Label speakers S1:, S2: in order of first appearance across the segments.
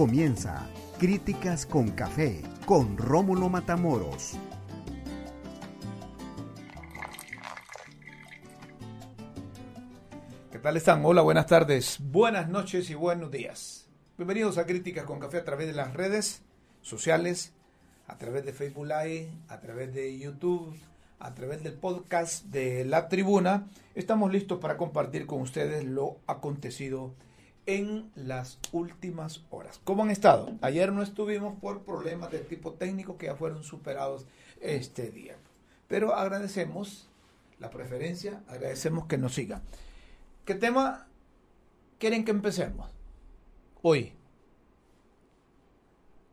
S1: comienza Críticas con Café con Rómulo Matamoros.
S2: ¿Qué tal están? Hola, buenas tardes, buenas noches y buenos días. Bienvenidos a Críticas con Café a través de las redes sociales, a través de Facebook Live, a través de YouTube, a través del podcast de La Tribuna. Estamos listos para compartir con ustedes lo acontecido las últimas horas. ¿Cómo han estado? Ayer no estuvimos por problemas de tipo técnico que ya fueron superados este día. Pero agradecemos la preferencia, agradecemos que nos sigan. ¿Qué tema quieren que empecemos? Hoy.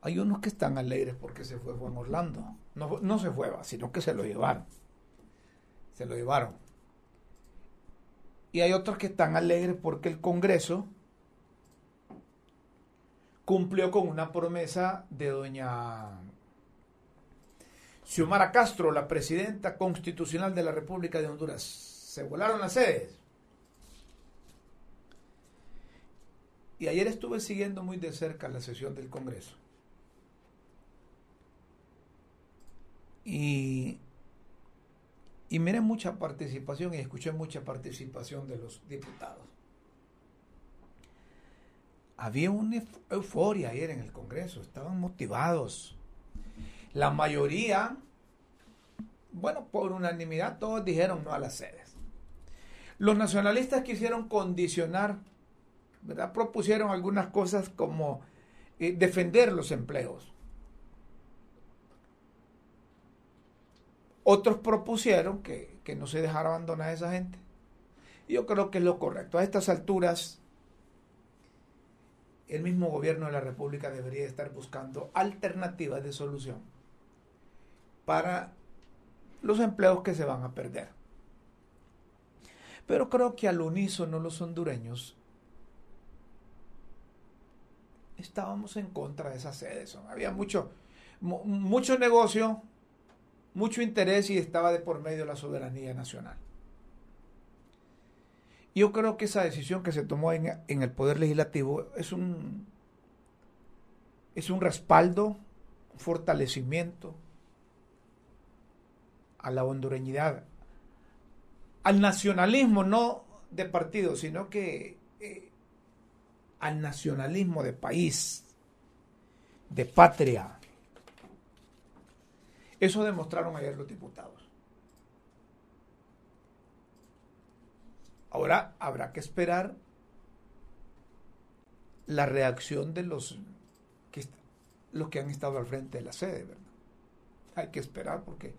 S2: Hay unos que están alegres porque se fue Juan Orlando. No, no se fue, sino que se lo llevaron. Se lo llevaron. Y hay otros que están alegres porque el Congreso cumplió con una promesa de doña Xiomara Castro, la presidenta constitucional de la República de Honduras. Se volaron las sedes. Y ayer estuve siguiendo muy de cerca la sesión del Congreso. Y, y miré mucha participación y escuché mucha participación de los diputados. Había una euforia ayer en el Congreso, estaban motivados. La mayoría, bueno, por unanimidad, todos dijeron no a las sedes. Los nacionalistas quisieron condicionar, ¿verdad? Propusieron algunas cosas como eh, defender los empleos. Otros propusieron que, que, no se dejara abandonar a esa gente. Yo creo que es lo correcto. A estas alturas, el mismo gobierno de la República debería estar buscando alternativas de solución para los empleos que se van a perder. Pero creo que al unísono los hondureños estábamos en contra de esas sedes. Había mucho, mucho negocio, mucho interés y estaba de por medio la soberanía nacional. Yo creo que esa decisión que se tomó en, el Poder Legislativo es un, es un respaldo, un fortalecimiento a la hondureñidad, al nacionalismo, no de partido, sino que eh, al nacionalismo de país, de patria. Eso demostraron ayer los diputados. Ahora habrá que esperar la reacción de los que, los que han estado al frente de la sede, ¿verdad? Hay que esperar porque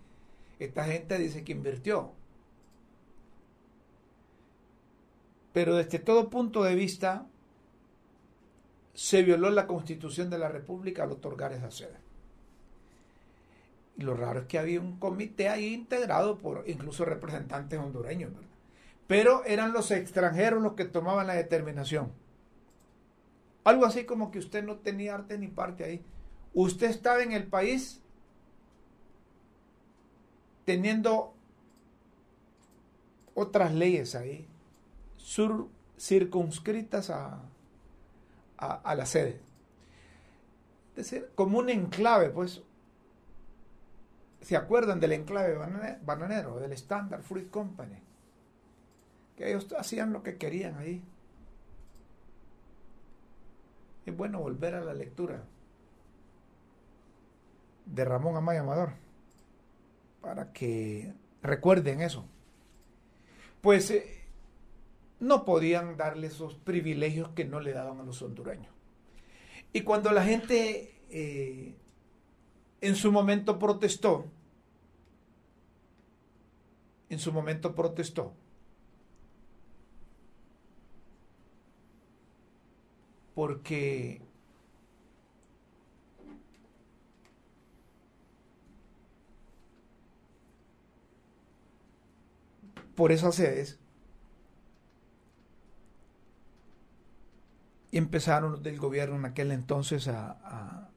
S2: esta gente dice que invirtió. Pero desde todo punto de vista se violó la constitución de la República al otorgar esa sede. Lo raro es que había un comité ahí integrado por incluso representantes hondureños, ¿verdad? Pero eran los extranjeros los que tomaban la determinación. Algo así como que usted no tenía arte ni parte ahí. Usted estaba en el país teniendo otras leyes ahí, circunscritas a, a, a, la sede. Es decir, como un enclave, pues. ¿Se acuerdan del enclave bananero, del Standard Fruit Company? Ellos hacían lo que querían ahí. Es bueno volver a la lectura de Ramón Amaya Amador para que recuerden eso. Pues eh, no podían darle esos privilegios que no le daban a los hondureños. Y cuando la gente eh, en su momento protestó, en su momento protestó, porque por esas sedes empezaron del gobierno en aquel entonces a,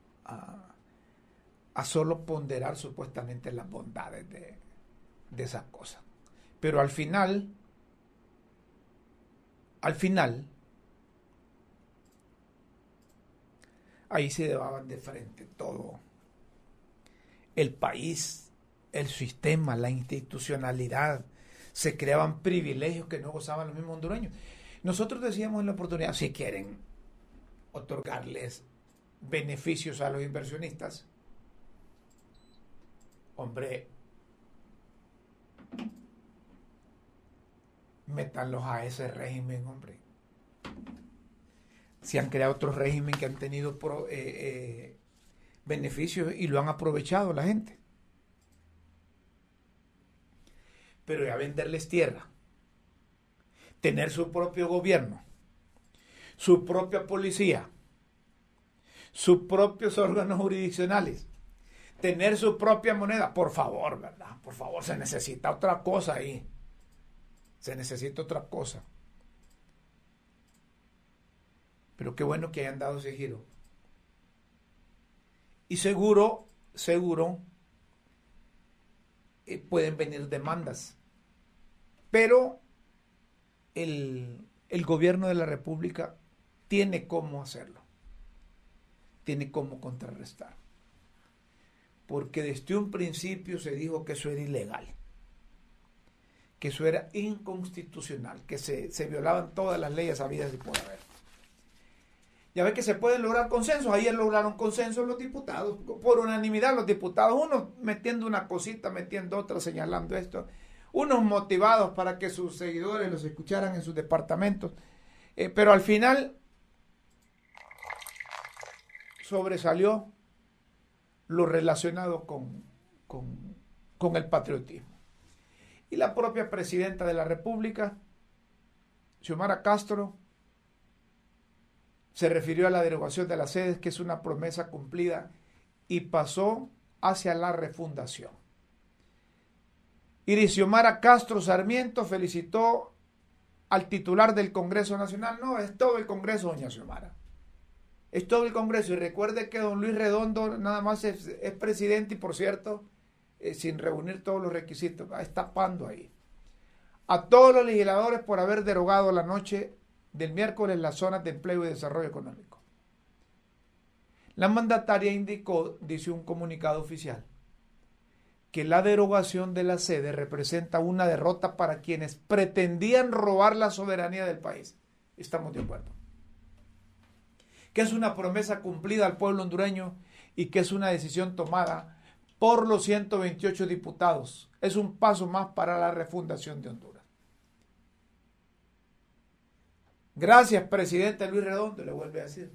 S2: solo ponderar supuestamente las bondades de, de esas cosas. Pero al final, al final, ahí se llevaban de frente todo. El país, el sistema, la institucionalidad, se creaban privilegios que no gozaban los mismos hondureños. Nosotros decíamos en la oportunidad, si quieren otorgarles beneficios a los inversionistas, hombre, métanlos a ese régimen, hombre. Se han creado otros regímenes que han tenido eh, eh, beneficios y lo han aprovechado la gente. Pero ya venderles tierra, tener su propio gobierno, su propia policía, sus propios órganos jurisdiccionales, tener su propia moneda, por favor, ¿verdad? Por favor, se necesita otra cosa ahí. Se necesita otra cosa. Pero qué bueno que hayan dado ese giro. Y seguro, seguro, eh, pueden venir demandas. Pero el, el gobierno de la República tiene cómo hacerlo. Tiene cómo contrarrestar. Porque desde un principio se dijo que eso era ilegal que eso era inconstitucional, que se, violaban todas las leyes habidas y por haber. Ya ve que se pueden lograr consensos. Ayer lograron consensos los diputados, por unanimidad los diputados, unos metiendo una cosita, metiendo otra, señalando esto, unos motivados para que sus seguidores los escucharan en sus departamentos. Eh, pero al final sobresalió lo relacionado con, con el patriotismo. Y la propia presidenta de la República, Xiomara Castro, se refirió a la derogación de las sedes, que es una promesa cumplida, y pasó hacia la refundación. Y Xiomara Castro Sarmiento felicitó al titular del Congreso Nacional. No, es todo el Congreso, doña Xiomara. Es todo el Congreso. Y recuerde que don Luis Redondo nada más es, es presidente y, por cierto, eh, sin reunir todos los requisitos, está pando ahí. A todos los legisladores por haber derogado la noche del miércoles las zonas de empleo y desarrollo económico. La mandataria indicó, dice un comunicado oficial, que la derogación de la sede representa una derrota para quienes pretendían robar la soberanía del país. Estamos de acuerdo. Que es una promesa cumplida al pueblo hondureño y que es una decisión tomada por los 128 diputados. Es un paso más para la refundación de Honduras. Gracias, presidente Luis Redondo, le vuelve a decir.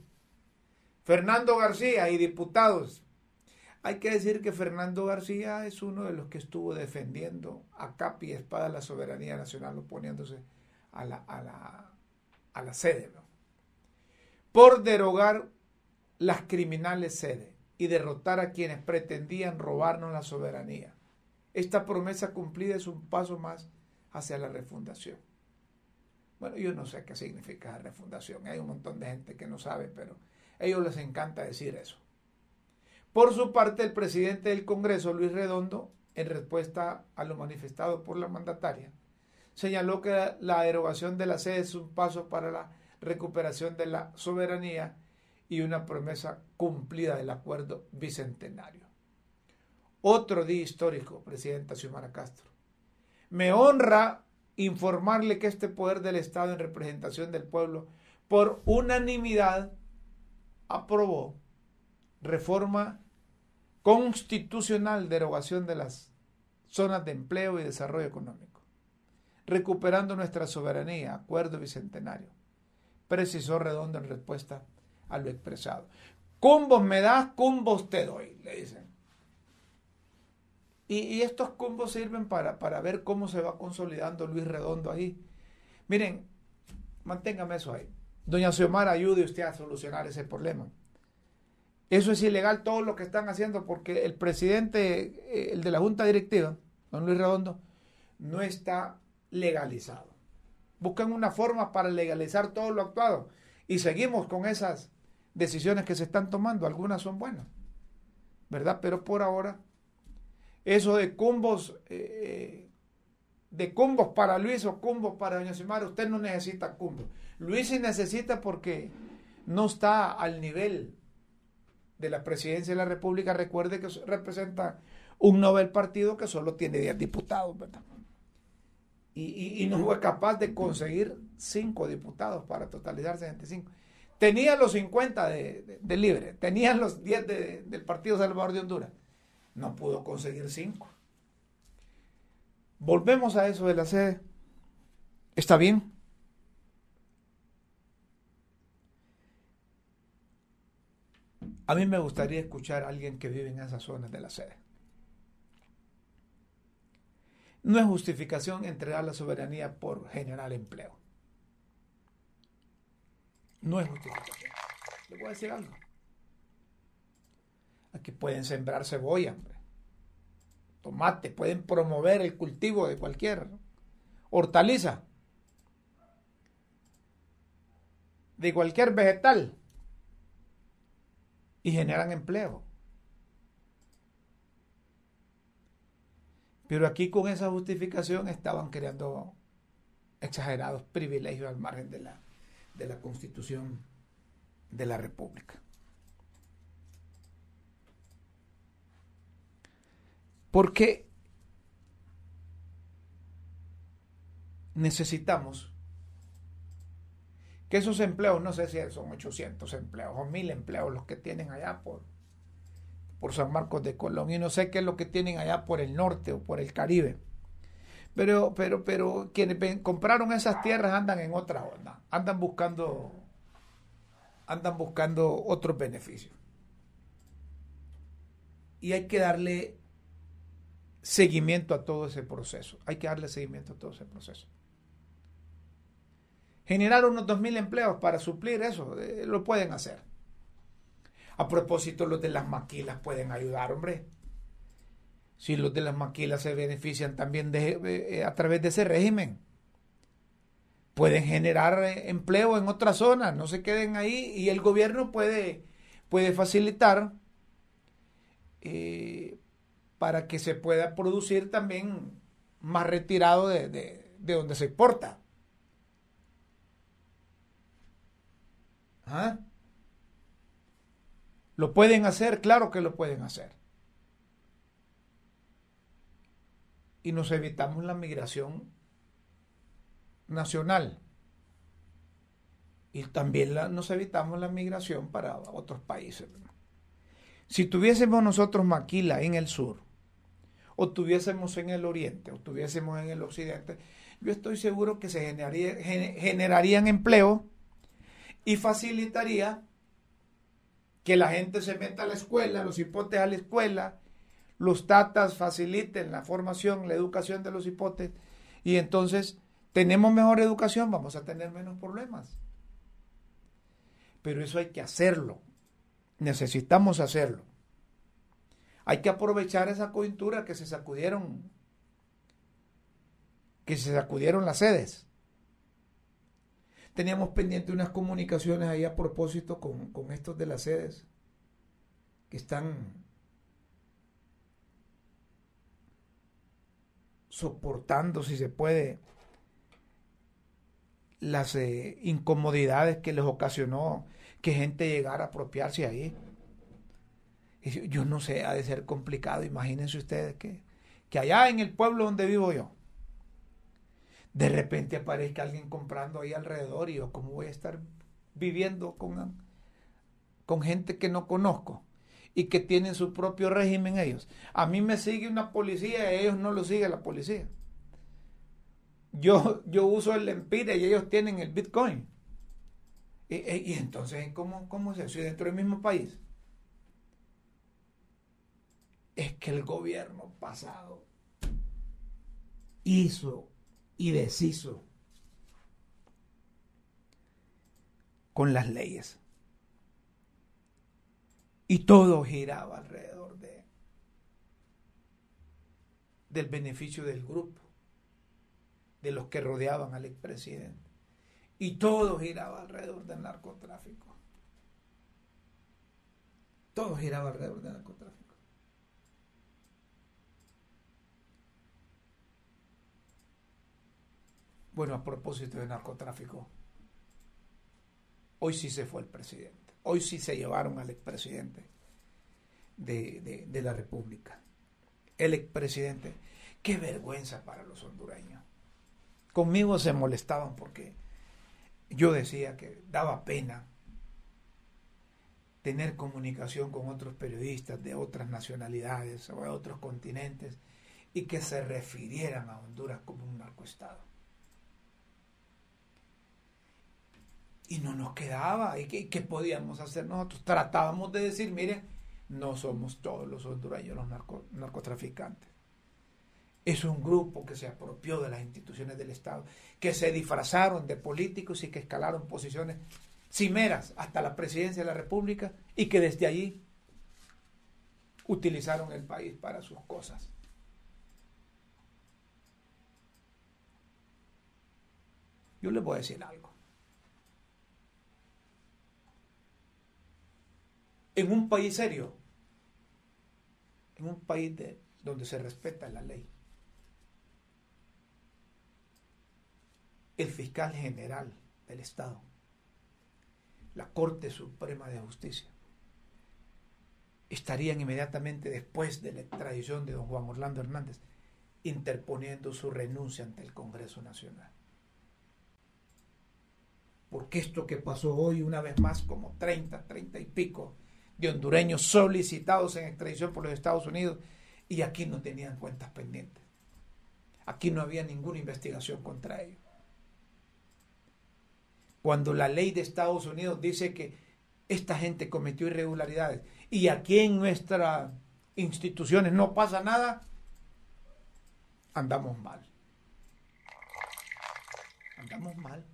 S2: Fernando García y diputados. Hay que decir que Fernando García es uno de los que estuvo defendiendo a capa y espada la soberanía nacional, oponiéndose a la, a la, a la sede, por derogar las criminales sedes y derrotar a quienes pretendían robarnos la soberanía. Esta promesa cumplida es un paso más hacia la refundación. Bueno, yo no sé qué significa refundación. Hay un montón de gente que no sabe, pero a ellos les encanta decir eso. Por su parte, el presidente del Congreso, Luis Redondo, en respuesta a lo manifestado por la mandataria, señaló que la derogación de la sede es un paso para la recuperación de la soberanía y una promesa cumplida del acuerdo bicentenario. Otro día histórico, Presidenta Xiomara Castro. Me honra informarle que este poder del Estado en representación del pueblo, por unanimidad, aprobó reforma constitucional, derogación de las zonas de empleo y desarrollo económico, recuperando nuestra soberanía, acuerdo bicentenario, precisó Redondo en respuesta a lo expresado. Cumbos me das, cumbos te doy, le dicen. Y, estos cumbos sirven para, para ver cómo se va consolidando Luis Redondo ahí. Miren, manténgame eso ahí. Doña Xiomara, ayude usted a solucionar ese problema. Eso es ilegal todo lo que están haciendo porque el presidente, eh, el de la Junta Directiva, don Luis Redondo, no está legalizado. Buscan una forma para legalizar todo lo actuado y seguimos con esas decisiones que se están tomando, algunas son buenas, ¿verdad? Pero por ahora, eso de cumbos, eh, de cumbos para Luis o cumbos para Doña Xiomara, usted no necesita cumbos. Luis sí necesita porque no está al nivel de la presidencia de la República, recuerde que representa un Nobel partido que solo tiene 10 diputados, ¿verdad? Y, no fue capaz de conseguir 5 diputados para totalizar 65. Tenía los 50 de, libre, tenía los 10 del Partido Salvador de Honduras. No pudo conseguir 5. Volvemos a eso de la sede. ¿Está bien? A mí me gustaría escuchar a alguien que vive en esas zonas de la sede. No es justificación entregar la soberanía por generar empleo. No es justificación. Le voy a decir algo. Aquí pueden sembrar cebolla, tomate, pueden promover el cultivo de cualquier hortaliza, de cualquier vegetal y generan empleo. Pero aquí con esa justificación estaban creando exagerados privilegios al margen de la, de la constitución de la República. Porque necesitamos que esos empleos, no sé si son 800 empleos o 1000 empleos los que tienen allá por, por San Marcos de Colón y no sé qué es lo que tienen allá por el norte o por el Caribe. Pero, pero, pero quienes compraron esas tierras andan en otra onda, andan buscando, andan buscando otros beneficios. Y hay que darle seguimiento a todo ese proceso. Hay que darle seguimiento a todo ese proceso generar unos 2.000 empleos para suplir eso, eh, lo pueden hacer. A propósito, los de las maquilas pueden ayudar, hombre. Si los de las maquilas se benefician también eh, a través de ese régimen, pueden generar eh, empleo en otras zonas, no se queden ahí y el gobierno puede, puede facilitar para que se pueda producir también más retirado de, de donde se exporta. ¿Ah? ¿Lo pueden hacer? Claro que lo pueden hacer. Y nos evitamos la migración nacional. Y también nos evitamos la migración para otros países. Si tuviésemos nosotros maquila en el sur, o tuviésemos en el oriente, o tuviésemos en el occidente, yo estoy seguro que se generarían empleo y facilitaría que la gente se meta a la escuela, los hipotes a la escuela, los tatas faciliten la formación, la educación de los hipotes, y entonces tenemos mejor educación, vamos a tener menos problemas. Pero eso hay que hacerlo, necesitamos hacerlo. Hay que aprovechar esa coyuntura que se sacudieron, que se sacudieron las sedes teníamos pendiente unas comunicaciones ahí a propósito con, estos de las sedes que están soportando, si se puede, las eh, incomodidades que les ocasionó que gente llegara a apropiarse ahí. Yo no sé, ha de ser complicado. Imagínense ustedes que, que allá en el pueblo donde vivo yo, de repente aparezca alguien comprando ahí alrededor y yo, ¿cómo voy a estar viviendo con, con gente que no conozco? y que tienen su propio régimen ellos. A mí me sigue una policía y ellos no lo sigue la policía. Yo, yo uso el Empire y ellos tienen el Bitcoin. Y, entonces, ¿cómo, ¿cómo es eso? dentro del mismo país? Es que el gobierno pasado hizo y deshizo con las leyes. Y todo giraba alrededor de del beneficio del grupo, de los que rodeaban al expresidente. Y todo giraba alrededor del narcotráfico. Todo giraba alrededor del narcotráfico. Bueno, a propósito de narcotráfico, hoy sí se fue el presidente. Hoy sí se llevaron al expresidente de, de la República. El expresidente. Qué vergüenza para los hondureños. Conmigo se molestaban porque yo decía que daba pena tener comunicación con otros periodistas de otras nacionalidades o de otros continentes y que se refirieran a Honduras como un narcoestado. Y no nos quedaba. ¿Y qué, podíamos hacer nosotros? Tratábamos de decir, mire, no somos todos los hondureños los narcotraficantes. Es un grupo que se apropió de las instituciones del Estado, que se disfrazaron de políticos y que escalaron posiciones cimeras hasta la presidencia de la República y que desde allí utilizaron el país para sus cosas. Yo les voy a decir algo. En un país serio, en un país de, donde se respeta la ley, el fiscal general del Estado, la Corte Suprema de Justicia, estarían inmediatamente después de la extradición de don Juan Orlando Hernández interponiendo su renuncia ante el Congreso Nacional. Porque esto que pasó hoy, una vez más, como 30, 30 y pico de hondureños solicitados en extradición por los Estados Unidos, y aquí no tenían cuentas pendientes. Aquí no había ninguna investigación contra ellos. Cuando la ley de Estados Unidos dice que esta gente cometió irregularidades y aquí en nuestras instituciones no pasa nada, andamos mal. Andamos mal.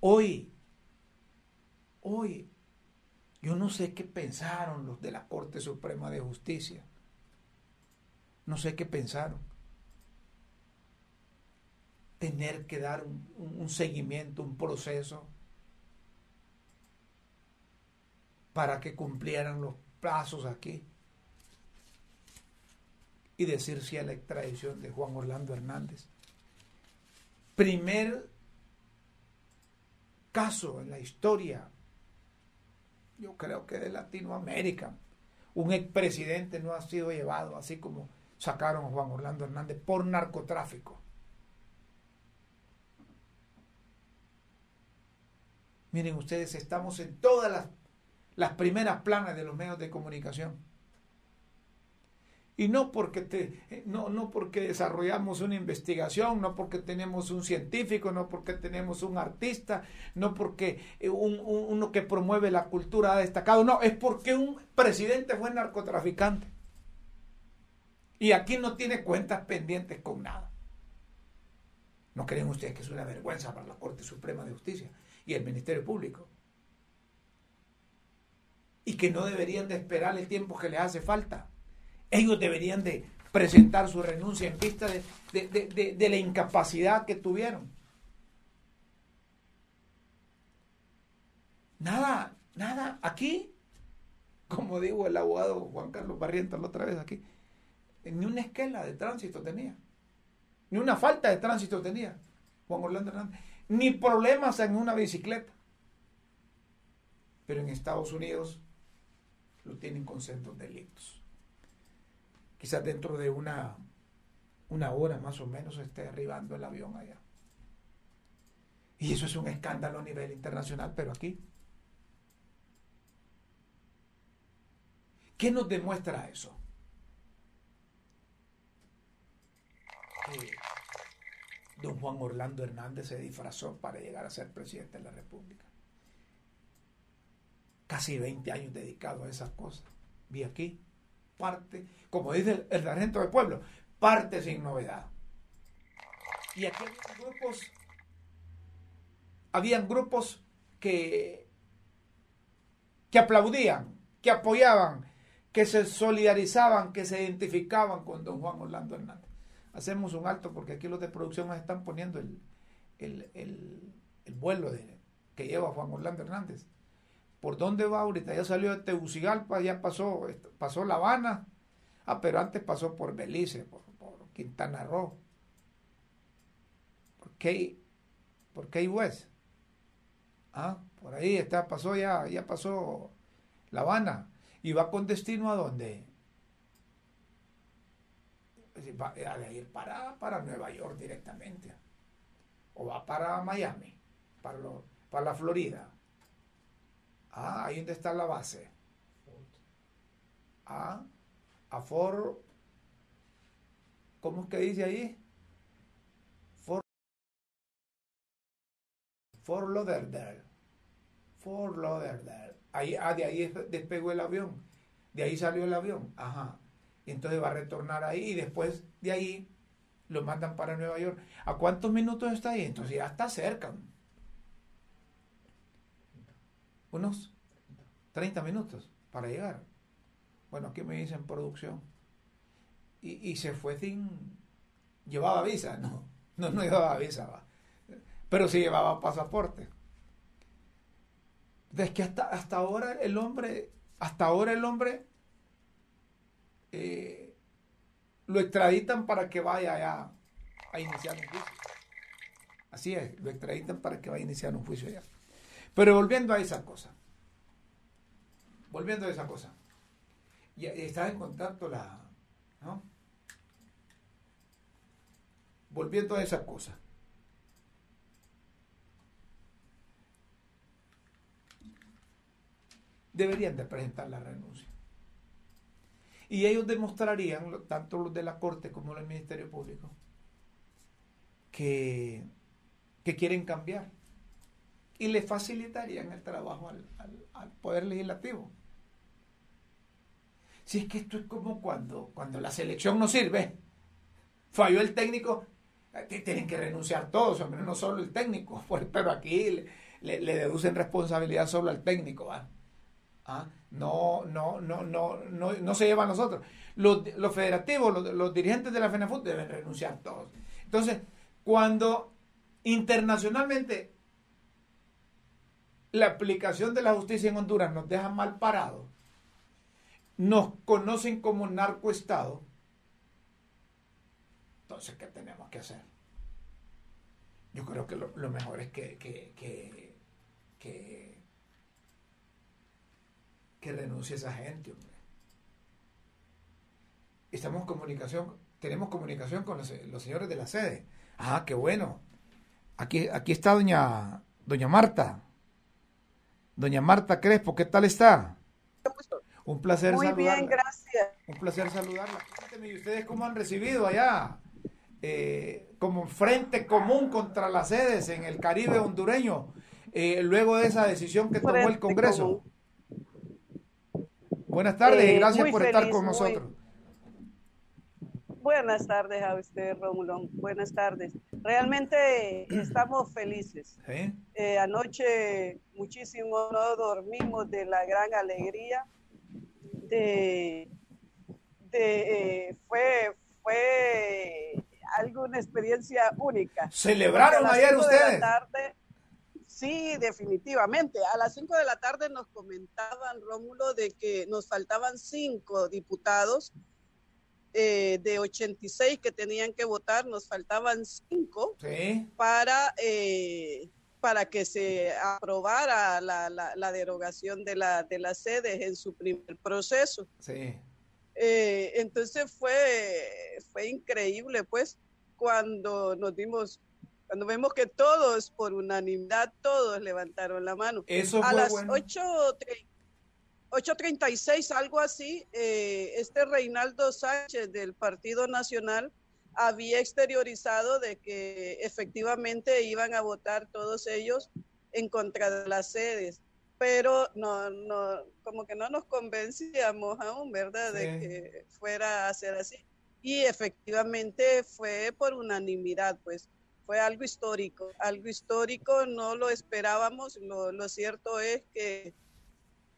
S2: Hoy, hoy, yo no sé qué pensaron los de la Corte Suprema de Justicia. No sé qué pensaron. Tener que dar un, seguimiento, un proceso para que cumplieran los plazos aquí y decir si a la extradición de Juan Orlando Hernández. Primer caso en la historia, yo creo que de Latinoamérica, un expresidente no ha sido llevado así como sacaron a Juan Orlando Hernández por narcotráfico. Miren ustedes, estamos en todas las, las primeras planas de los medios de comunicación. Y no porque, te, eh, no, no porque desarrollamos una investigación, no porque tenemos un científico, no porque tenemos un artista, no porque eh, un, uno que promueve la cultura ha destacado, no, es porque un presidente fue narcotraficante. Y aquí no tiene cuentas pendientes con nada. ¿No creen ustedes que es una vergüenza para la Corte Suprema de Justicia y el Ministerio Público? Y que no deberían de esperar el tiempo que les hace falta ellos deberían de presentar su renuncia en vista de, la incapacidad que tuvieron. Nada, nada, aquí, como digo el abogado Juan Carlos Barrientos otra vez aquí, ni una esquela de tránsito tenía, ni una falta de tránsito tenía Juan Orlando Hernández, ni problemas en una bicicleta. Pero en Estados Unidos lo tienen con centros delitos quizás dentro de una, una hora más o menos esté arribando el avión allá. Y eso es un escándalo a nivel internacional, pero aquí. ¿Qué nos demuestra eso? Que don Juan Orlando Hernández se disfrazó para llegar a ser presidente de la República. Casi 20 años dedicado a esas cosas. Vi aquí parte, como dice el, sargento del pueblo, parte sin novedad. Y aquí habían grupos, habían grupos que, que aplaudían, que apoyaban, que se solidarizaban, que se identificaban con don Juan Orlando Hernández. Hacemos un alto porque aquí los de producción nos están poniendo el, el, vuelo de, que lleva Juan Orlando Hernández. ¿Por dónde va ahorita? Ya salió de Tegucigalpa, ya pasó, pasó La Habana. Ah, pero antes pasó por Belice, por, Quintana Roo. ¿Por qué? ¿Por qué West? Ah, por ahí está, pasó ya, ya pasó La Habana. ¿Y va con destino a dónde? Va a ir para, para Nueva York directamente. O va para Miami, para, lo, para la Florida. Ah, ahí donde está la base. Ah, a Fort, ¿cómo es que dice ahí? Fort, Fort Lauderdale. Fort Lauderdale. Ahí, ah, de ahí despegó el avión. De ahí salió el avión. Ajá. Y entonces va a retornar ahí y después de ahí lo mandan para Nueva York. ¿A cuántos minutos está ahí? Entonces ya está cerca. Unos 30 minutos para llegar. Bueno, aquí me dicen producción. Y, se fue sin... Llevaba visa, no, no, no llevaba visa, va. pero sí llevaba pasaporte. Es que hasta, hasta ahora el hombre, hasta ahora el hombre eh, lo extraditan para que vaya a, a iniciar un juicio. Así es, lo extraditan para que vaya a iniciar un juicio allá. Pero volviendo a esa cosa, volviendo a esa cosa, y estaba en contacto la, ¿no? Volviendo a esa cosa. Deberían de presentar la renuncia. Y ellos demostrarían, tanto los de la Corte como los del Ministerio Público, que, que quieren cambiar. Y le facilitarían el trabajo al, al Poder Legislativo. Si es que esto es como cuando, cuando la selección no sirve, falló el técnico, tienen que renunciar todos, hombre, no solo el técnico, pues, pero aquí le, deducen responsabilidad solo al técnico. ¿Ah? No, no, no, no, no, no se lleva a nosotros. Los, federativos, los, los, dirigentes de la FENAFUT deben renunciar todos. Entonces, cuando internacionalmente la aplicación de la justicia en Honduras nos deja mal parados, nos conocen como narcoestado, entonces, ¿qué tenemos que hacer? Yo creo que lo, mejor es que, que, que, que, esa gente, hombre. Estamos comunicación, tenemos comunicación con los, señores de la sede. Ah, qué bueno. Aquí, aquí está doña, doña Marta. Doña Marta Crespo, ¿qué tal está? Un placer
S3: Muy bien, gracias.
S2: Un placer saludarla. ¿y ustedes cómo han recibido allá eh, como frente común contra las sedes en el Caribe hondureño eh, luego de esa decisión que tomó el Congreso? Buenas tardes y eh, gracias por estar con nosotros.
S3: Buenas tardes a usted, Rómulo. Buenas tardes. Realmente estamos felices. anoche muchísimo no dormimos de la gran alegría de, eh, fue, fue algo, una experiencia única.
S2: ¿Celebraron ayer ustedes?
S3: sí, definitivamente. A las 5 de la tarde nos comentaban, Rómulo, de que nos faltaban cinco diputados eh, de 86 que tenían que votar, nos faltaban cinco para eh, para que se aprobara la, la, derogación de, la, de las sedes en su primer proceso.
S2: Sí.
S3: Eh, entonces fue, fue increíble, pues, cuando nos dimos, cuando vemos que todos, por unanimidad, todos levantaron la mano.
S2: Eso
S3: A las bueno. 8.36, algo así, eh, este Reinaldo Sánchez del Partido Nacional había exteriorizado de que efectivamente iban a votar todos ellos en contra de las sedes, pero no, no, como que no nos convencíamos aún, ¿verdad?, de que fuera a ser así. Y efectivamente fue por unanimidad, pues fue algo histórico, algo histórico, no lo esperábamos, lo, lo cierto es que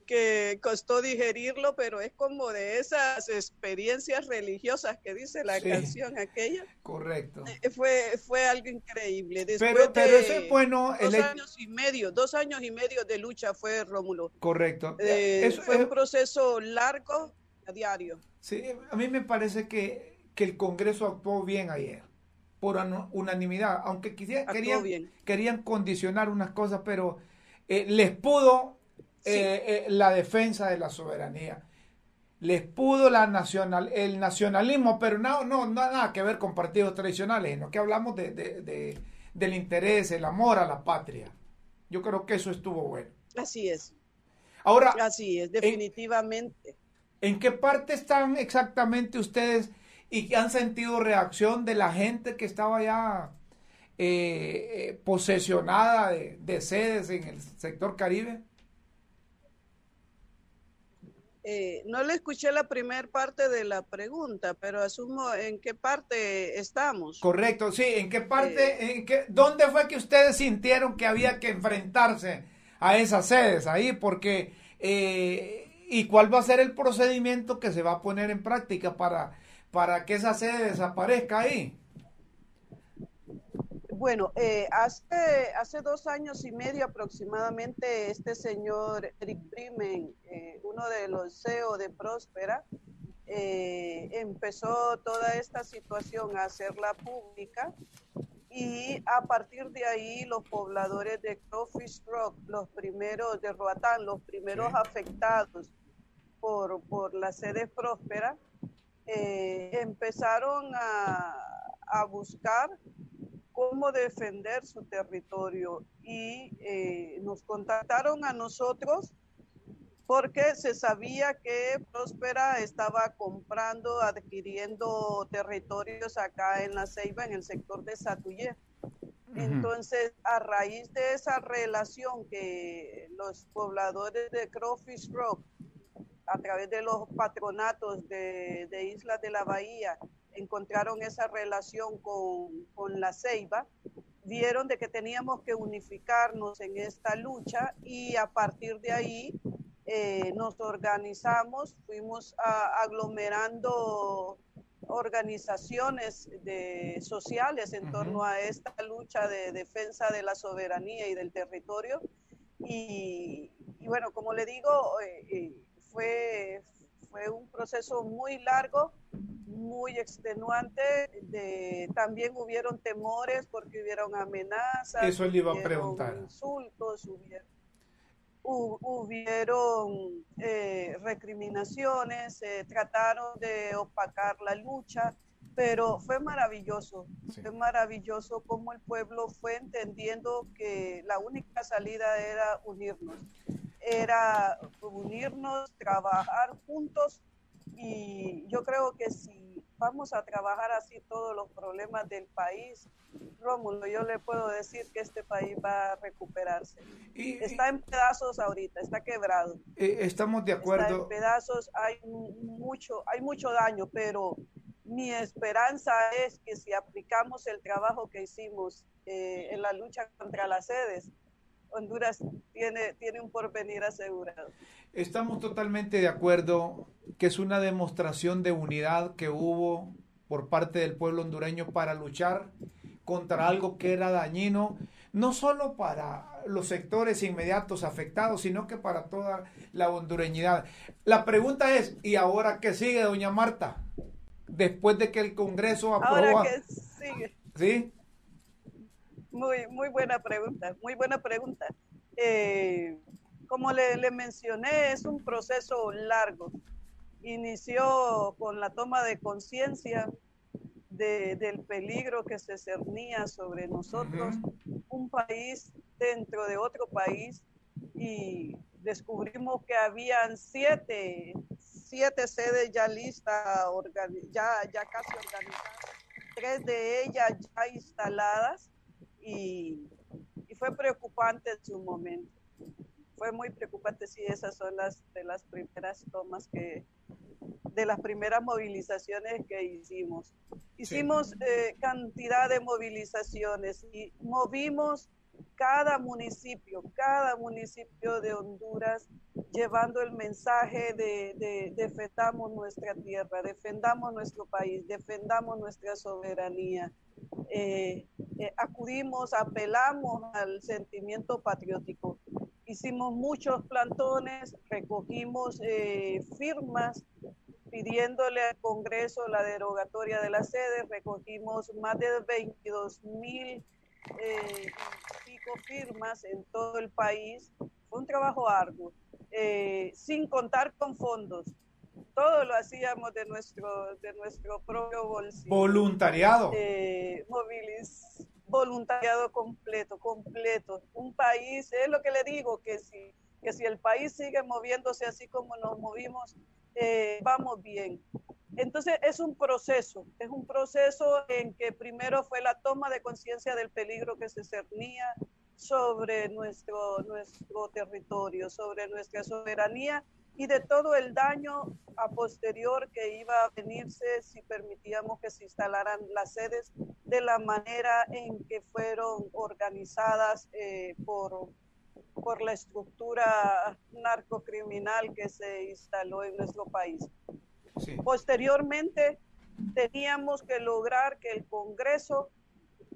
S3: que costó digerirlo, pero es como de esas experiencias religiosas que dice la canción aquella.
S2: Correcto.
S3: Eh, fue, fue algo increíble.
S2: Después pero, pero eso es bueno.
S3: Dos años y medio, dos años y medio de lucha fue Rómulo.
S2: Correcto.
S3: Eh, fue un proceso largo a diario.
S2: Sí, a mí me parece que, que el Congreso actuó bien ayer por unanimidad, aunque quisiera, querían, querían condicionar unas cosas, pero eh, les pudo eh, eh, la defensa de la soberanía. les pudo la nacional, el nacionalismo, pero no, no, nada que ver con partidos tradicionales, sino que hablamos de, de, del interés, el amor a la patria. Yo creo que eso estuvo bueno.
S3: Así es.
S2: Ahora.
S3: Así es, definitivamente.
S2: ¿En, qué parte están exactamente ustedes y han sentido reacción de la gente que estaba ya eh, eh, posesionada de, de sedes en el sector Caribe?
S3: Eh, no le escuché la primera parte de la pregunta, pero asumo en qué parte estamos.
S2: Correcto, sí, en qué parte, eh, en qué, ¿dónde fue que ustedes sintieron que había que enfrentarse a esas sedes ahí? Porque, eh, ¿y cuál va a ser el procedimiento que se va a poner en práctica para, para que esa sede desaparezca ahí?
S3: Bueno, eh, hace, hace dos años y medio aproximadamente, este señor Eric Primen, eh, uno de los CEO de Próspera, eh, empezó toda esta situación a hacerla pública y a partir de ahí los pobladores de Crawfish Rock, los primeros de Roatán, los primeros afectados por, por la sede Próspera, empezaron a, a buscar cómo defender su territorio y eh, nos contactaron a nosotros porque se sabía que Próspera estaba comprando, adquiriendo territorios acá en La Ceiba, en el sector de Satuyé. Entonces, a raíz de esa relación que los pobladores de Crawfish Rock, a través de los patronatos de, de Islas de la Bahía, encontraron esa relación con, con la Ceiba, vieron de que teníamos que unificarnos en esta lucha y a partir de ahí eh, nos organizamos, fuimos aglomerando organizaciones de, sociales en torno a esta lucha de defensa de la soberanía y del territorio. Y, bueno, como le digo, eh, eh, fue, fue un proceso muy largo, muy extenuante. De, también hubieron temores porque hubieron amenazas.
S2: Eso le iba a preguntar.
S3: Insultos, hubieron, eh, recriminaciones, trataron de opacar la lucha, pero fue maravilloso, fue maravilloso cómo el pueblo fue entendiendo que la única salida era unirnos, era unirnos, trabajar juntos y yo creo que si vamos a trabajar así todos los problemas del país, Rómulo, yo le puedo decir que este país va a recuperarse. está en pedazos ahorita, está quebrado.
S2: Eh, estamos de acuerdo. Está
S3: en pedazos, hay mucho, hay mucho daño, pero mi esperanza es que si aplicamos el trabajo que hicimos eh, en la lucha contra las sedes, Honduras tiene, tiene un porvenir asegurado.
S2: Estamos totalmente de acuerdo que es una demostración de unidad que hubo por parte del pueblo hondureño para luchar contra algo que era dañino, no solo para los sectores inmediatos afectados, sino que para toda la hondureñidad. La pregunta es, ¿y ahora qué sigue, doña Marta? Después de que el Congreso aprobó...
S3: ¿Ahora qué sigue?
S2: ¿Sí?
S3: Muy, muy buena pregunta, muy buena pregunta. Eh, como le, mencioné, es un proceso largo. Inició con la toma de conciencia del peligro que se cernía sobre nosotros, un país dentro de otro país, y descubrimos que habían siete, siete sedes ya listas, ya, ya casi organizadas, tres de ellas ya instaladas y, fue preocupante en su momento. Fue muy preocupante, sí, esas son las de las primeras tomas que, de las primeras movilizaciones que hicimos. Hicimos eh, cantidad de movilizaciones y movimos cada municipio, cada municipio de Honduras llevando el mensaje de, de, defendamos nuestra tierra, defendamos nuestro país, defendamos nuestra soberanía. Eh, eh, acudimos, apelamos al sentimiento patriótico. Hicimos muchos plantones, recogimos eh, firmas pidiéndole al Congreso la derogatoria de la sede, recogimos más de 22 mil pico firmas en todo el país. Fue un trabajo arduo, sin contar con fondos todo lo hacíamos de nuestro, de nuestro propio bolsillo.
S2: Voluntariado.
S3: Eh, voluntariado completo, completo. Un país, es lo que le digo, que si, que si el país sigue moviéndose así como nos movimos, eh, vamos bien. Entonces es un proceso, es un proceso en que primero fue la toma de conciencia del peligro que se cernía sobre nuestro, nuestro territorio, sobre nuestra soberanía y de todo el daño a posterior que iba a venirse si permitíamos que se instalaran las sedes de la manera en que fueron organizadas eh, por, por la estructura narcocriminal que se instaló en nuestro país. Posteriormente, teníamos que lograr que el Congreso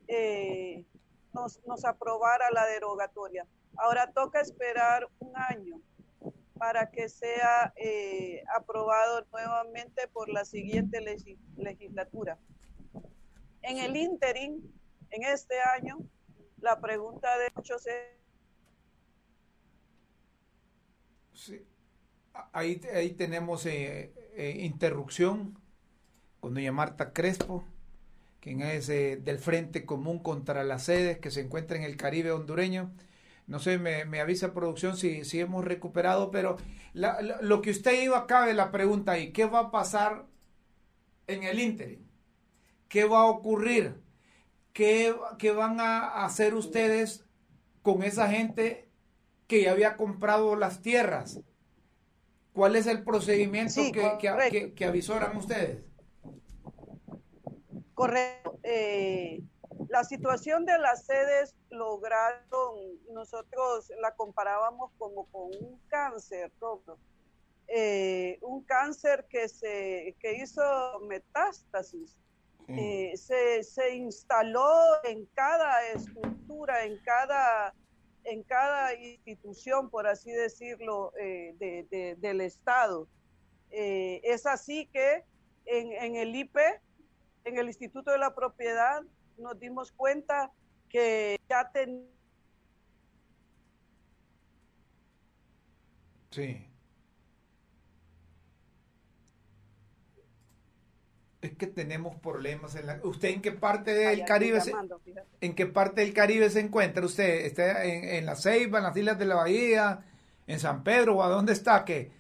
S3: eh, nos, nos aprobara la derogatoria. Ahora toca esperar un año para que sea eh, aprobado nuevamente por la siguiente legislatura. En el interim, en este año, la pregunta de muchos es...
S2: Sí. Ahí, ahí tenemos eh, eh, interrupción con doña Marta Crespo, quien es del Frente Común contra las Sedes, que se encuentra en el Caribe hondureño. No sé, me, me avisa producción si, si hemos recuperado, pero lo que usted iba acá de la pregunta ahí, ¿qué va a pasar en el ínterin? ¿Qué va a ocurrir? ¿Qué, ¿Qué, van a hacer ustedes con esa gente que ya había comprado las tierras? ¿Cuál es el procedimiento que, que, que, avisoran ustedes?
S3: Correcto. Eh, la situación de las sedes lograron, nosotros la comparábamos como con un cáncer, eh, un cáncer que, se, que hizo metástasis. Eh, se, se, instaló en cada estructura, en cada, en cada institución, por así decirlo, eh, de, del Estado. es así que en, en el IPE, en el Instituto de la Propiedad, nos dimos cuenta que ya ten...
S2: Sí. Es que tenemos problemas en la... ¿Usted en qué parte del Caribe se... en qué parte del Caribe se encuentra usted? ¿Está en, la Ceiba, en las Islas de la Bahía, en San Pedro o a dónde está? que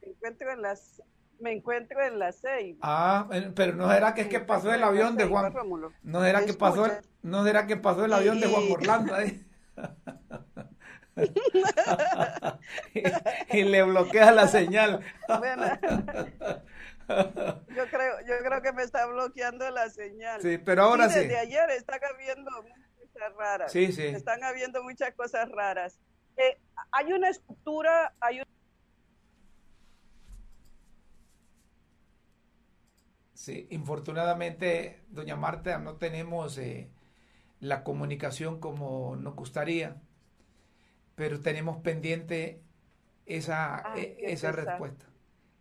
S3: Me encuentro en las me encuentro en la seis.
S2: Ah, pero no era que es que pasó el avión de Juan. No era que pasó, no era que pasó el avión de Juan Orlando ahí. y, le bloquea la señal.
S3: yo creo, yo creo que me está bloqueando la señal.
S2: Sí, pero ahora sí.
S3: Desde ayer están habiendo muchas cosas raras.
S2: Sí, sí.
S3: Están habiendo muchas cosas raras. Eh, hay una estructura, hay una
S2: Sí, infortunadamente, doña Marta, no tenemos eh, la comunicación como nos gustaría, pero tenemos pendiente esa, ah, e, esa respuesta.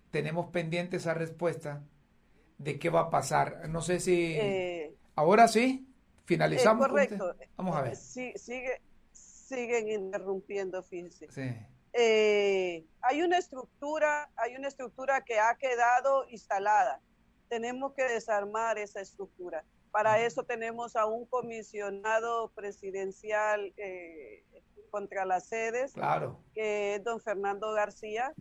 S2: Tenemos pendiente esa respuesta de qué va a pasar. No sé si... Eh, ahora sí, finalizamos.
S3: correcto.
S2: Vamos a ver.
S3: Sí, sigue, siguen interrumpiendo, fíjense.
S2: Sí.
S3: Eh, hay una estructura, hay una estructura que ha quedado instalada tenemos que desarmar esa estructura. Para eso tenemos a un comisionado presidencial eh, contra las sedes,
S2: claro.
S3: que es don Fernando García.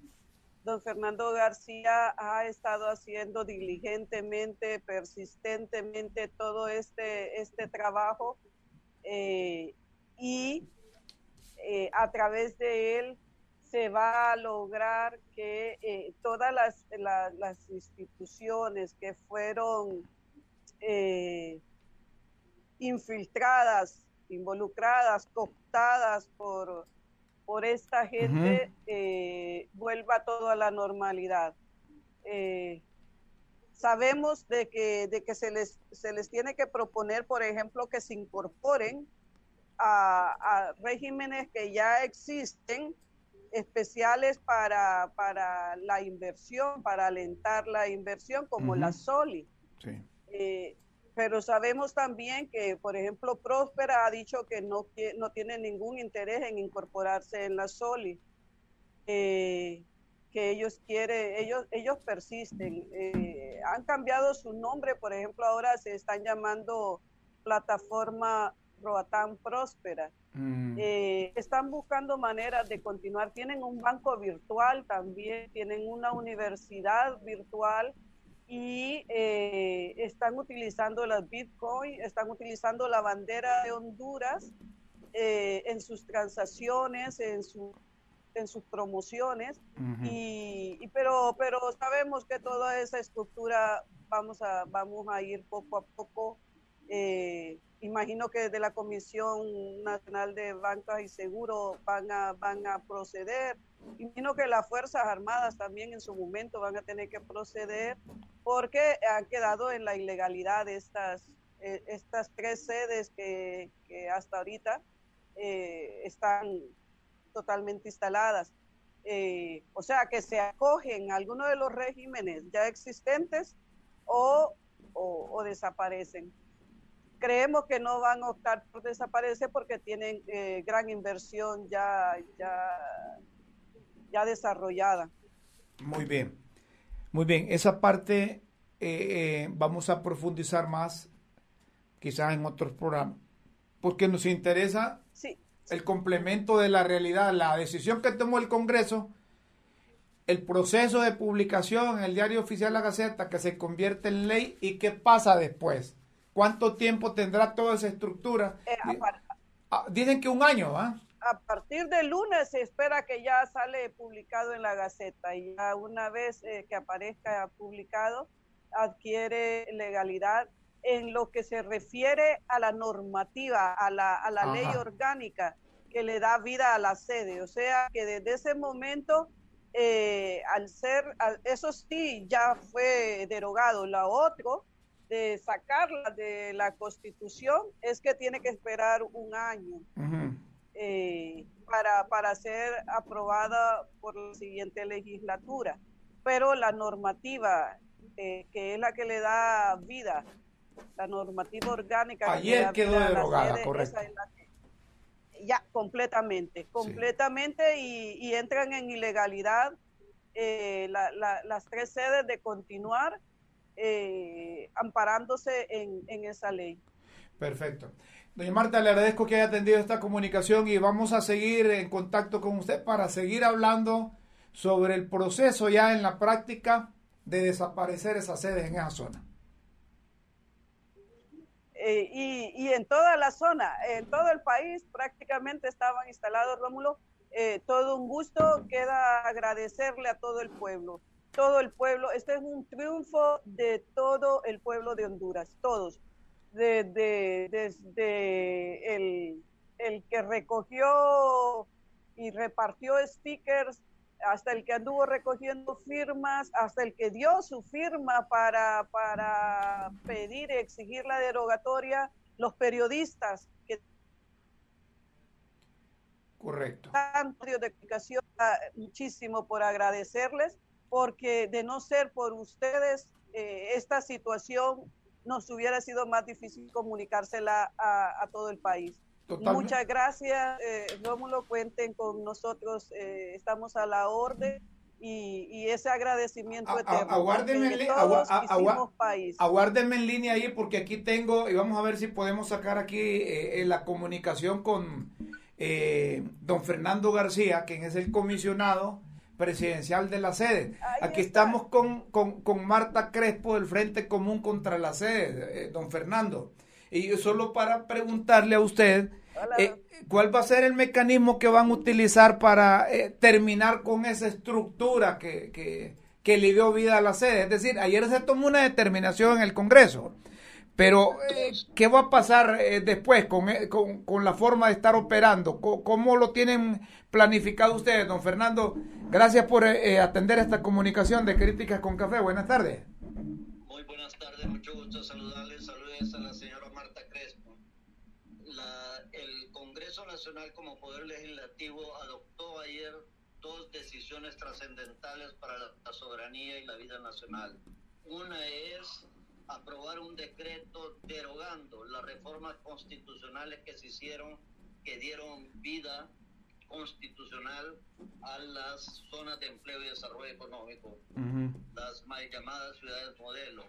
S3: Don Fernando García ha estado haciendo diligentemente, persistentemente todo este, este trabajo eh, y eh, a través de él se va a lograr que eh, todas las, las, instituciones que fueron eh, infiltradas, involucradas, cooptadas por, por esta gente, eh, vuelva todo a la normalidad. sabemos de que, de que se, les, se les tiene que proponer, por ejemplo, que se incorporen a, a regímenes que ya existen especiales para, para la inversión, para alentar la inversión, como la SOLI. Eh, pero sabemos también que, por ejemplo, Próspera ha dicho que no, no tiene ningún interés en incorporarse en la SOLI. Eh, que ellos quieren, ellos, ellos persisten. Eh, han cambiado su nombre, por ejemplo, ahora se están llamando plataforma Roatán Próspera. Mm. Eh, están buscando maneras de continuar. Tienen un banco virtual también, tienen una universidad virtual y eh, están utilizando las Bitcoin, están utilizando la bandera de Honduras en sus transacciones, en su en sus promociones, y, pero, pero sabemos que toda esa estructura vamos a, vamos a ir poco a poco. Eh, imagino que desde la Comisión Nacional de Bancas y Seguros van a, proceder. Imagino que las Fuerzas Armadas también en su momento van a tener que proceder porque han quedado en la ilegalidad estas, eh, estas tres sedes que, hasta ahorita eh, están totalmente instaladas. Eh, o sea, que se acogen a alguno de los regímenes ya existentes o, desaparecen. Creemos que no van a optar por desaparecer porque tienen eh, gran inversión ya, ya, ya desarrollada.
S2: Muy bien, muy bien. Esa parte eh, vamos a profundizar más quizás en otros programas, porque nos interesa
S3: sí
S2: el complemento de la realidad, la decisión que tomó el Congreso, el proceso de publicación en el diario oficial La Gaceta que se convierte en ley y qué pasa después. ¿Cuánto tiempo tendrá toda esa estructura? Eh, ah, dicen que un año, ¿ah?
S3: A partir del lunes se espera que ya sale publicado en la Gaceta y ya una vez eh, que aparezca publicado adquiere legalidad en lo que se refiere a la normativa, a la, a la ley orgánica que le da vida a la sede. O sea que desde ese momento, eh, al ser, eso sí, ya fue derogado. La otro, de sacarla de la constitución, es que tiene que esperar un año. Eh, para, para ser aprobada por la siguiente legislatura. Pero la normativa, eh, que es la que le da vida la normativa orgánica.
S2: Ayer quedó derogada, correcto.
S3: ya, completamente, completamente y, entran en ilegalidad eh, las tres sedes de continuar eh, amparándose en, en esa ley.
S2: Perfecto. Doña Marta, le agradezco que haya atendido esta comunicación y vamos a seguir en contacto con usted para seguir hablando sobre el proceso ya en la práctica de desaparecer esas sedes en esa zona.
S3: Eh, y, en toda la zona, en todo el país prácticamente estaban instalados, Rómulo. Eh, todo un gusto, queda agradecerle a todo el pueblo, todo el pueblo. Este es un triunfo de todo el pueblo de Honduras, todos. Desde, desde el, el que recogió y repartió stickers hasta el que anduvo recogiendo firmas, hasta el que dio su firma para, para pedir y exigir la derogatoria, los periodistas que
S2: Correcto.
S3: de explicación, ah, muchísimo por agradecerles, porque de no ser por ustedes, eh, esta situación nos hubiera sido más difícil comunicársela a todo el país. Muchas gracias, eh, Rómulo. Cuenten con nosotros, eh, estamos a la orden. Y, ese agradecimiento eterno.
S2: Aguárdenme, en línea ahí porque aquí tengo, y vamos a ver si podemos sacar aquí eh, la comunicación con don Fernando García, quien es el comisionado presidencial de la sede. aquí estamos con, con, con, Marta Crespo del Frente Común contra la sede, don Fernando. Y solo para preguntarle a usted, eh, ¿cuál va a ser el mecanismo que van a utilizar para eh, terminar con esa estructura que, que, le dio vida a la sede? Es decir, ayer se tomó una determinación en el Congreso, pero eh, ¿qué va a pasar después con, con, con, la forma de estar operando? ¿Cómo, lo tienen planificado ustedes, don Fernando? Gracias por atender esta comunicación de Críticas con Café. Buenas tardes.
S4: Muy buenas tardes, mucho gusto saludarles. Saludos a la señora Marta Crespo. el Congreso Nacional como Poder Legislativo adoptó ayer dos decisiones trascendentales para la soberanía y la vida nacional. Una es aprobar un decreto derogando las reformas constitucionales que se hicieron, que dieron vida constitucional a las zonas de empleo y desarrollo económico, las mal llamadas ciudades modelo.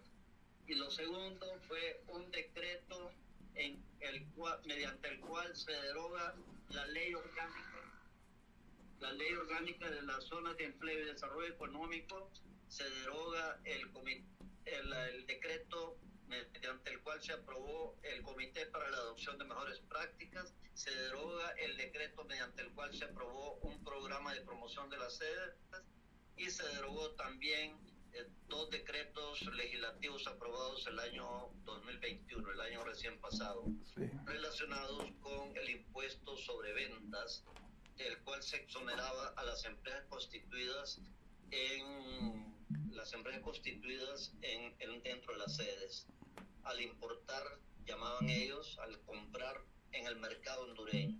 S4: Y lo segundo fue un decreto en el cual, mediante el cual se deroga la ley orgánica, la ley orgánica de las zonas de empleo y desarrollo económico, se deroga el, el, el decreto mediante el cual se aprobó el Comité para la Adopción de Mejores Prácticas, se deroga el decreto mediante el cual se aprobó un programa de promoción de las sedes y se derogó también eh, dos decretos legislativos aprobados el año 2021, el año recién pasado, relacionados con el impuesto sobre ventas, del cual se exoneraba a las empresas constituidas en las empresas constituidas en, en, dentro de las sedes. Al importar, llamaban ellos, al comprar en el mercado hondureño,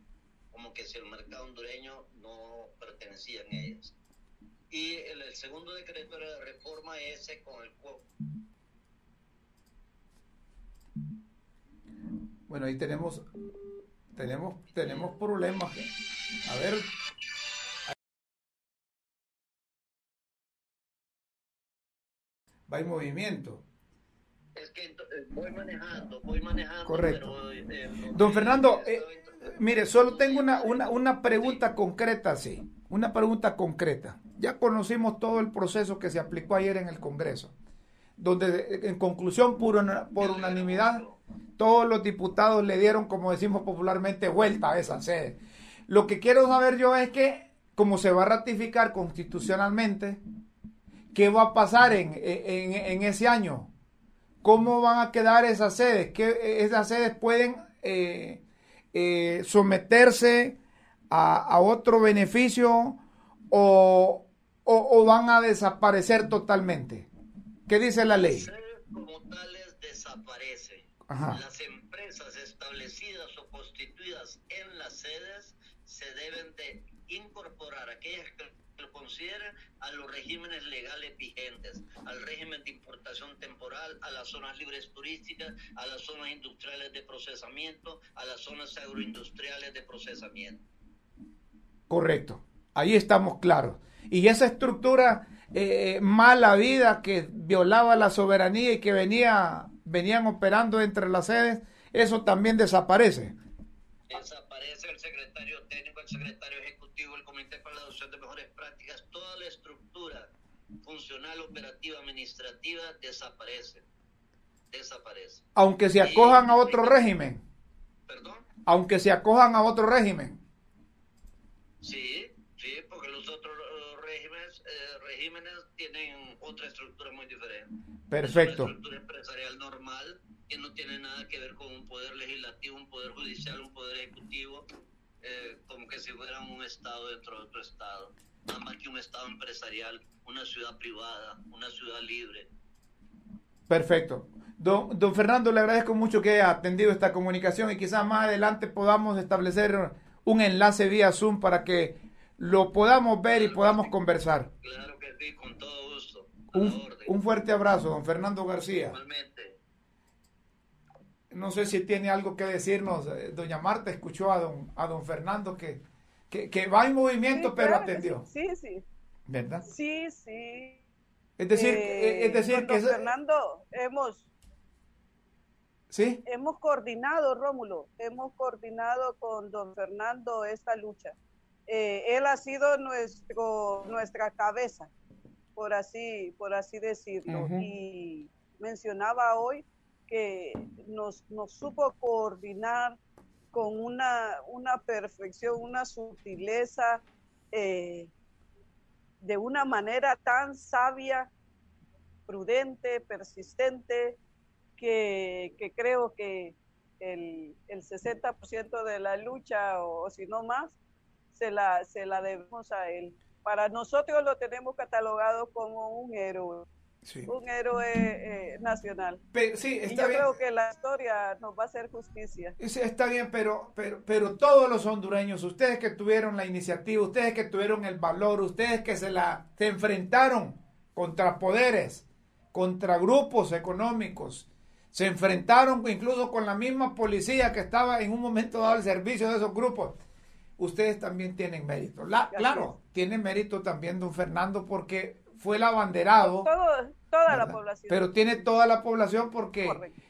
S4: como que si el mercado hondureño no pertenecía a ellas. Y el, el segundo decreto era de reforma ese con el cual...
S2: Bueno, ahí tenemos tenemos tenemos problemas. A ver, va en movimiento.
S4: Es que eh, voy manejando, voy manejando.
S2: Correcto.
S4: Pero, eh,
S2: Don Fernando, eh, mire, solo tengo una, una, una pregunta concreta, sí. Una pregunta concreta. Ya conocimos todo el proceso que se aplicó ayer en el Congreso, donde en conclusión, por, una, por unanimidad, todos los diputados le dieron, como decimos popularmente, vuelta a esa sede. Lo que quiero saber yo es que, como se va a ratificar constitucionalmente, ¿qué va a pasar en, en, en ese año? ¿Cómo van a quedar esas sedes? ¿Qué esas sedes pueden eh, eh, someterse a, a, otro beneficio o, o, o, van a desaparecer totalmente? ¿Qué dice la ley?
S4: Como tales desaparece. Ajá. Las empresas establecidas o constituidas en las sedes se deben de incorporar aquellas que lo consideren a los regímenes legales vigentes, al régimen de importación temporal, a las zonas libres turísticas, a las zonas industriales de procesamiento, a las zonas agroindustriales de procesamiento.
S2: Correcto, ahí estamos claros. Y esa estructura eh, mala vida que violaba la soberanía y que venía, venían operando entre las sedes, eso también desaparece.
S4: Desaparece el secretario técnico, el secretario ejecutivo, el comité para la adopción de mejores prácticas, toda la estructura funcional, operativa, administrativa desaparece. Desaparece.
S2: Aunque se acojan y, a otro régimen.
S4: ¿Perdón?
S2: Aunque se acojan a otro régimen.
S4: Sí, sí, porque los otros regímenes, eh, regímenes tienen otra estructura muy diferente.
S2: Perfecto.
S4: Una estructura empresarial normal que no tiene nada que ver con un poder legislativo, un poder judicial, un poder ejecutivo, eh, como que si fueran un Estado dentro de otro Estado. Nada más que un Estado empresarial, una ciudad privada, una ciudad libre.
S2: Perfecto. Don, don Fernando, le agradezco mucho que haya atendido esta comunicación y quizás más adelante podamos establecer un enlace vía Zoom para que lo podamos ver y podamos conversar.
S4: Claro que sí, con todo gusto.
S2: Un, un, fuerte abrazo, don Fernando García.
S4: Igualmente.
S2: No sé si tiene algo que decirnos. Doña Marta escuchó a don, a don Fernando que, que, que va en movimiento,
S3: sí,
S2: pero
S3: claro
S2: atendió.
S3: Sí, sí.
S2: ¿Verdad?
S3: Sí, sí.
S2: Es decir,
S3: Eh,
S2: es decir
S3: con
S2: que...
S3: don Fernando, hemos,
S2: ¿Sí?
S3: hemos coordinado, Rómulo, hemos coordinado con don Fernando esta lucha. Eh, él ha sido nuestro, nuestra cabeza, por así, por así decirlo. Y mencionaba hoy que nos, nos supo coordinar con una, una perfección, una sutileza, eh, de una manera tan sabia, prudente, persistente, que, que creo que el, el 60% de la lucha, o, o si no más, se la, se la debemos a él. Para nosotros lo tenemos catalogado como un héroe,
S2: Sí.
S3: un héroe eh, nacional.
S2: Pero, sí,
S3: Y
S2: está
S3: yo
S2: bien.
S3: creo que la historia nos va a hacer justicia.
S2: Sí, está bien, pero, pero, pero todos los hondureños, ustedes que tuvieron la iniciativa, ustedes que tuvieron el valor, ustedes que se la se enfrentaron contra poderes, contra grupos económicos, se enfrentaron incluso con la misma policía que estaba en un momento dado al servicio de esos grupos. ustedes también tienen mérito. La, claro, tiene mérito también don Fernando porque fue el abanderado.
S3: toda la población.
S2: Pero tiene toda la población porque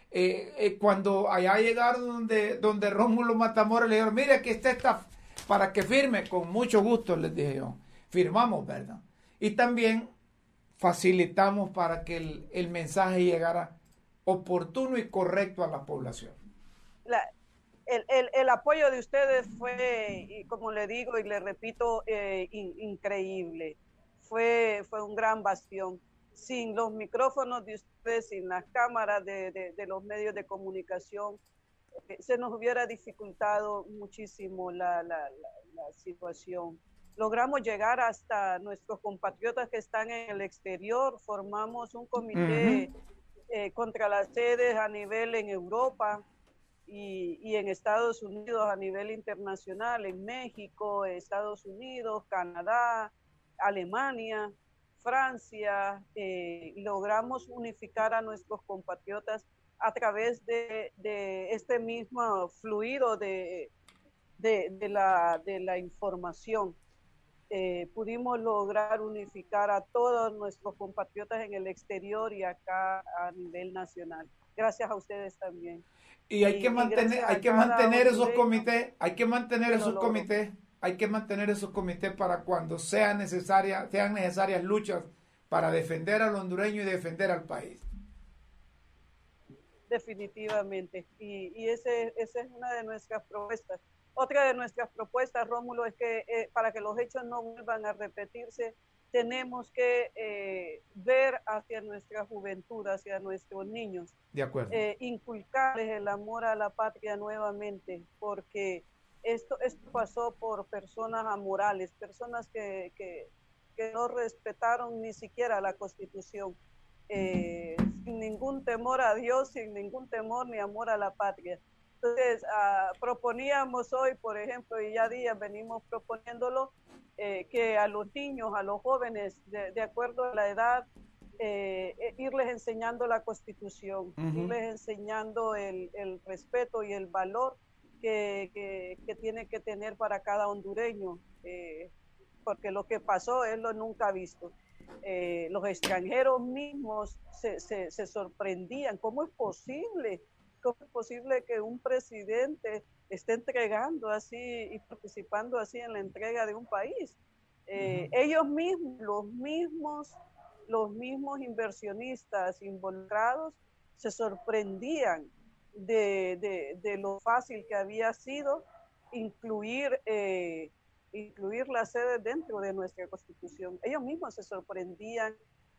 S2: eh, eh, cuando allá llegaron donde, donde Rómulo Matamoros le dijeron, mire, aquí está esta, para que firme, con mucho gusto les dije yo, firmamos, ¿verdad? Y también facilitamos para que el, el mensaje llegara oportuno y correcto a la población.
S3: el, el, el, apoyo de ustedes fue, como le digo y le repito, eh, increíble. Fue, fue un gran bastión. Sin los micrófonos de ustedes, sin las cámaras de, de, de los medios de comunicación, eh, se nos hubiera dificultado muchísimo la, la, la, situación. Logramos llegar hasta nuestros compatriotas que están en el exterior, formamos un comité. Eh, contra las sedes a nivel en Europa y, y, en Estados Unidos a nivel internacional, en México, Estados Unidos, Canadá, Alemania, Francia, eh, logramos unificar a nuestros compatriotas a través de, de este mismo fluido de, de, de, la, de la información. Eh, pudimos lograr unificar a todos nuestros compatriotas en el exterior y acá a nivel nacional. Gracias a ustedes también.
S2: Y hay que mantener, hay que mantener esos comités, hay que mantener esos comités, hay que mantener esos comités para cuando sea necesaria, sean necesarias luchas para defender al hondureño y defender al país.
S3: Definitivamente. Y, y ese, esa es una de nuestras propuestas otra de nuestras propuestas, Rómulo, es que eh, para que los hechos no vuelvan a repetirse, tenemos que eh, ver hacia nuestra juventud, hacia nuestros niños.
S2: De acuerdo.
S3: Eh, inculcarles el amor a la patria nuevamente, porque esto, esto pasó por personas amorales, personas que, que, que no respetaron ni siquiera la Constitución, sin ningún temor a Dios, sin ningún temor ni amor a la patria. Entonces, uh, proponíamos hoy, por ejemplo, y ya días venimos proponiéndolo, eh, que a los niños, a los jóvenes, de, de acuerdo a la edad, eh, eh irles enseñando la constitución, uh -huh. irles enseñando el, el, respeto y el valor que, que, que, tiene que tener para cada hondureño, eh, porque lo que pasó es lo nunca visto. Eh, los extranjeros mismos se, se, se sorprendían, ¿cómo es posible? ¿Cómo es posible que un presidente esté entregando así y participando así en la entrega de un país? Eh, uh -huh. Ellos mismos, los mismos, los mismos inversionistas involucrados se sorprendían de, de, de lo fácil que había sido incluir, eh, incluir la sede dentro de nuestra constitución. Ellos mismos se sorprendían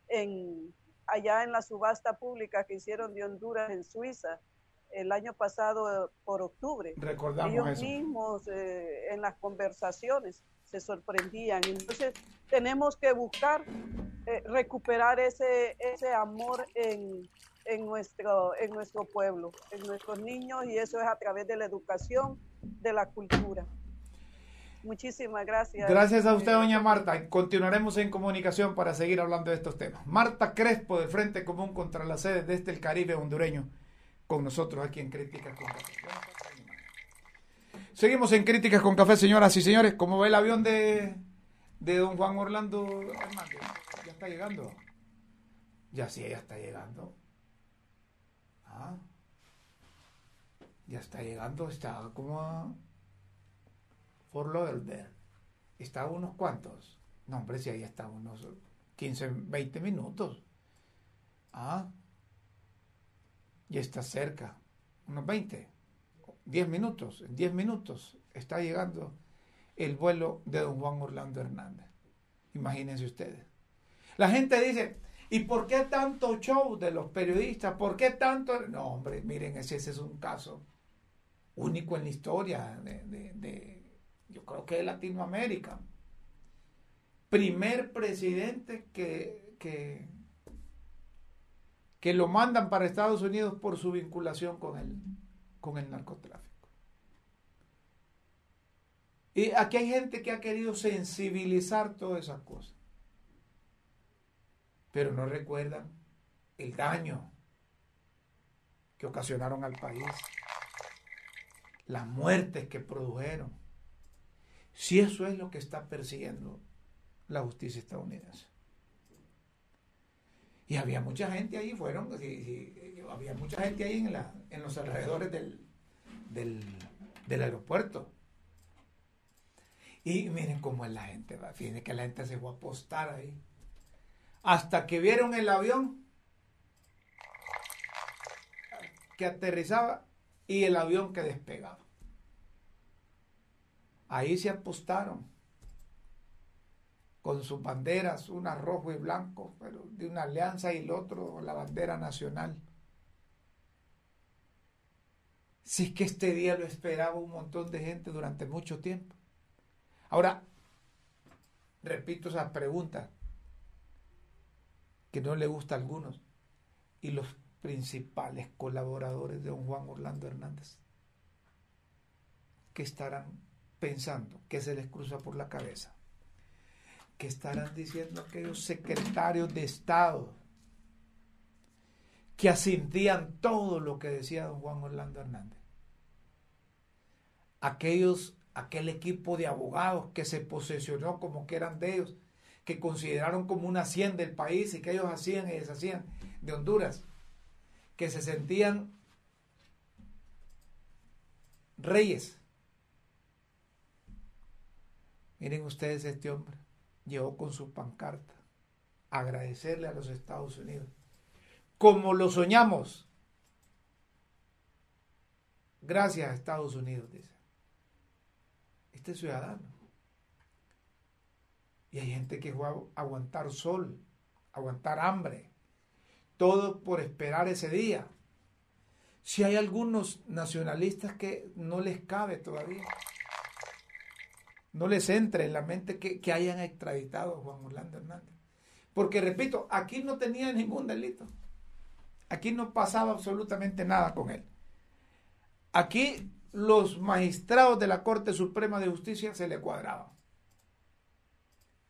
S3: en, allá en la subasta pública que hicieron de Honduras en Suiza el año pasado por octubre.
S2: Recordamos
S3: Ellos
S2: eso.
S3: mismos eh, en las conversaciones se sorprendían. Entonces tenemos que buscar eh, recuperar ese, ese amor en, en, nuestro, en nuestro pueblo, en nuestros niños, y eso es a través de la educación, de la cultura. Muchísimas gracias.
S2: Gracias a usted, doña Marta. Continuaremos en comunicación para seguir hablando de estos temas. Marta Crespo, del Frente Común contra las sedes desde el Caribe hondureño con nosotros aquí en Críticas con Café. Seguimos en Críticas con Café, señoras y señores. ¿Cómo va el avión de, de don Juan Orlando Hernández? Ya está llegando. Ya sí, ya está llegando. Ya está llegando, está como a Fort Lauderdale. Está unos cuantos. No, hombre, si ahí está unos 15, 20 minutos. Ah, y está cerca, unos 20, 10 minutos, en 10 minutos está llegando el vuelo de don Juan Orlando Hernández. Imagínense ustedes. La gente dice, ¿y por qué tanto show de los periodistas? ¿Por qué tanto? No, hombre, miren, ese, es un caso único en la historia de, yo creo que de Latinoamérica. Primer presidente que, que que lo mandan para Estados Unidos por su vinculación con el, con el narcotráfico. Y aquí hay gente que ha querido sensibilizar todas esas cosas, pero no recuerdan el daño que ocasionaron al país, las muertes que produjeron. Si eso es lo que está persiguiendo la justicia estadounidense. Y había mucha gente ahí, fueron, había mucha gente ahí en, los alrededores del, del, aeropuerto. Y miren cómo es la gente, fíjense que la gente se fue a apostar ahí. Hasta que vieron el avión que aterrizaba y el avión que despegaba. Ahí se apostaron con sus banderas, una rojo y blanco, pero de una alianza y el otro la bandera nacional. Si es que este día lo esperaba un montón de gente durante mucho tiempo. Ahora, repito esas preguntas que no le gusta a algunos y los principales colaboradores de don Juan Orlando Hernández. ¿Qué estarán pensando? ¿Qué se les cruza por la cabeza? ¿Qué estarán diciendo aquellos secretarios de Estado que asintían todo lo que decía don Juan Orlando Hernández? Aquellos, aquel equipo de abogados que se posesionó como que eran de ellos, que consideraron como una hacienda del país y que ellos hacían y deshacían de Honduras, que se sentían reyes. Miren ustedes este hombre llegó con su pancarta agradecerle a los Estados Unidos. Como lo soñamos. Gracias a Estados Unidos, dice. Este ciudadano. Y hay gente que va a aguantar sol, aguantar hambre. Todo por esperar ese día. Si hay algunos nacionalistas que no les cabe todavía no les entre en la mente que, hayan extraditado a Juan Orlando Hernández. Porque, repito, aquí no tenía ningún delito. Aquí no pasaba absolutamente nada con él. Aquí los magistrados de la Corte Suprema de Justicia se le cuadraban.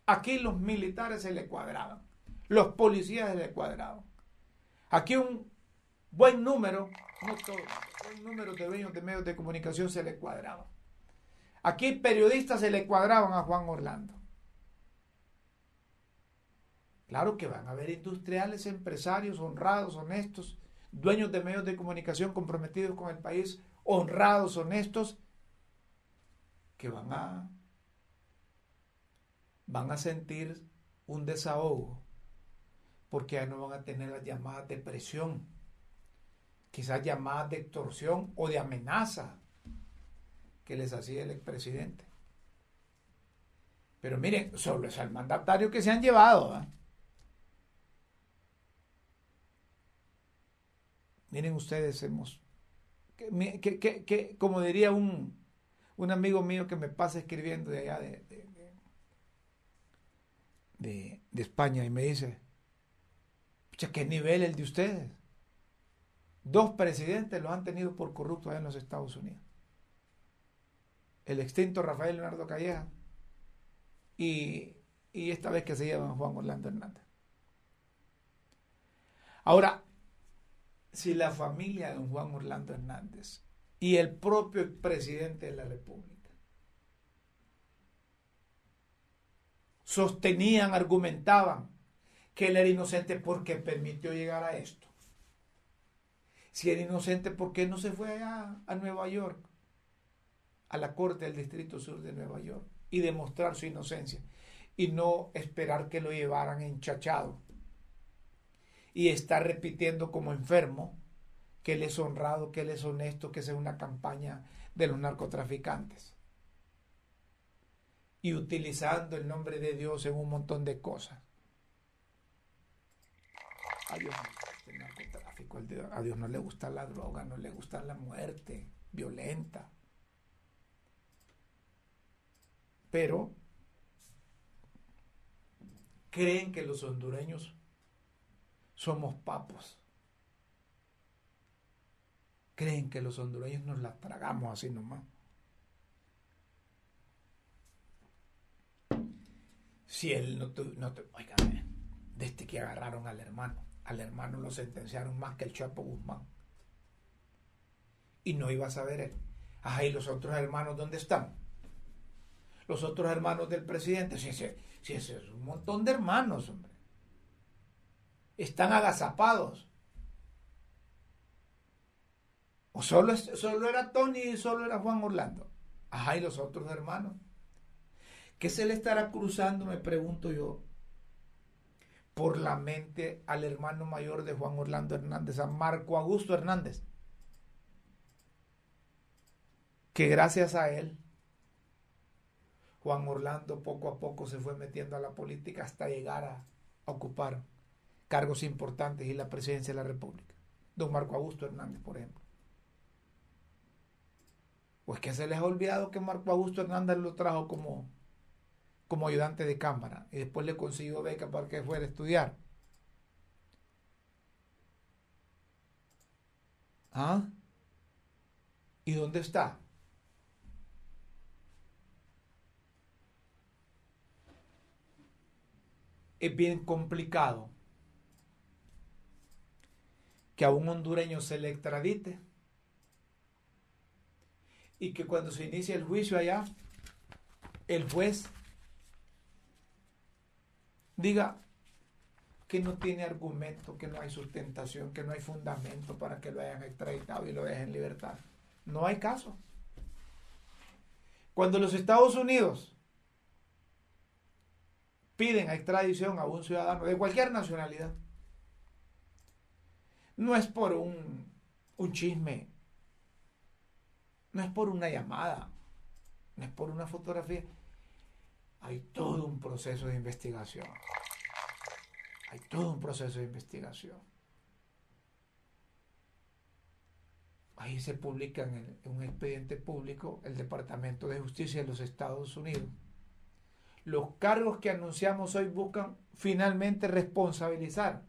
S2: Aquí los militares se le cuadraban. Los policías se le cuadraban. Aquí un buen número, no todo, buen número de dueños de medios de comunicación se le cuadraban. Aquí periodistas se le cuadraban a Juan Orlando. Claro que van a haber industriales, empresarios honrados, honestos, dueños de medios de comunicación comprometidos con el país, honrados, honestos, que van a van a sentir un desahogo porque ya no van a tener las llamadas de presión, quizás llamadas de extorsión o de amenaza que les hacía el expresidente. Pero miren, sobre el mandatario que se han llevado. Miren ustedes, hemos, que, que, como diría un, un, amigo mío que me pasa escribiendo de allá de, de, de España y me dice, ¿qué nivel el de ustedes? Dos presidentes los han tenido por corruptos allá en los Estados Unidos el extinto Rafael Leonardo Calleja y, esta vez que se llama Juan Orlando Hernández. Ahora, si la familia de Juan Orlando Hernández y el propio presidente de la República sostenían, argumentaban que él era inocente porque permitió llegar a esto. Si era inocente, ¿por qué no se fue a Nueva York a la Corte del Distrito Sur de Nueva York y demostrar su inocencia y no esperar que lo llevaran enchachado y estar repitiendo como enfermo que él es honrado, que él es honesto, que es una campaña de los narcotraficantes y utilizando el nombre de Dios en un montón de cosas. A Dios, narcotráfico, a Dios no le gusta la droga, no le gusta la muerte violenta. pero creen que los hondureños somos papos. Creen que los hondureños nos las tragamos así nomás. Si él no te, no te desde que agarraron al hermano, al hermano lo sentenciaron más que el Chapo Guzmán. Y no iba a saber él. Ajá, ¿y los otros hermanos dónde están? los otros hermanos del presidente. Si ese, si ese es un montón de hermanos, hombre. Están agazapados. O solo, solo era Tony y solo era Juan Orlando. Ajá, y los otros hermanos. ¿Qué se le estará cruzando, me pregunto yo, por la mente al hermano mayor de Juan Orlando Hernández, a Marco Augusto Hernández? Que gracias a él, Juan Orlando poco a poco se fue metiendo a la política hasta llegar a ocupar cargos importantes y la presidencia de la República. Don Marco Augusto Hernández, por ejemplo. Pues que se les ha olvidado que Marco Augusto Hernández lo trajo como, como ayudante de cámara y después le consiguió beca para que fuera a estudiar. ¿Ah? ¿Y dónde está? Es bien complicado que a un hondureño se le extradite y que cuando se inicie el juicio allá, el juez diga que no tiene argumento, que no hay sustentación, que no hay fundamento para que lo hayan extraditado y lo dejen en libertad. No hay caso. Cuando los Estados Unidos piden extradición a un ciudadano de cualquier nacionalidad, no es por un, un chisme no es por una llamada, no es por una fotografía. Hay todo un proceso de investigación. Hay todo un proceso de investigación. Ahí se publica en, un expediente público el Departamento de Justicia de los Estados Unidos. Los cargos que anunciamos hoy buscan finalmente responsabilizar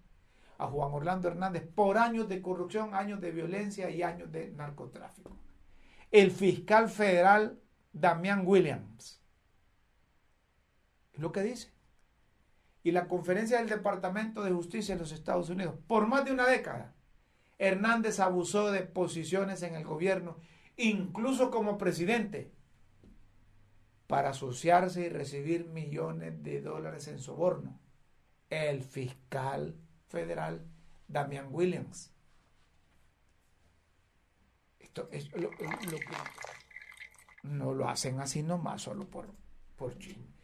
S2: a Juan Orlando Hernández por años de corrupción, años de violencia y años de narcotráfico el fiscal federal Damián Williams. Lo que dice. Y la conferencia del Departamento de Justicia de los Estados Unidos, por más de una década, Hernández abusó de posiciones en el gobierno, incluso como presidente, para asociarse y recibir millones de dólares en soborno. El fiscal federal Damián Williams es lo, no lo hacen así nomás, solo por, por chisme.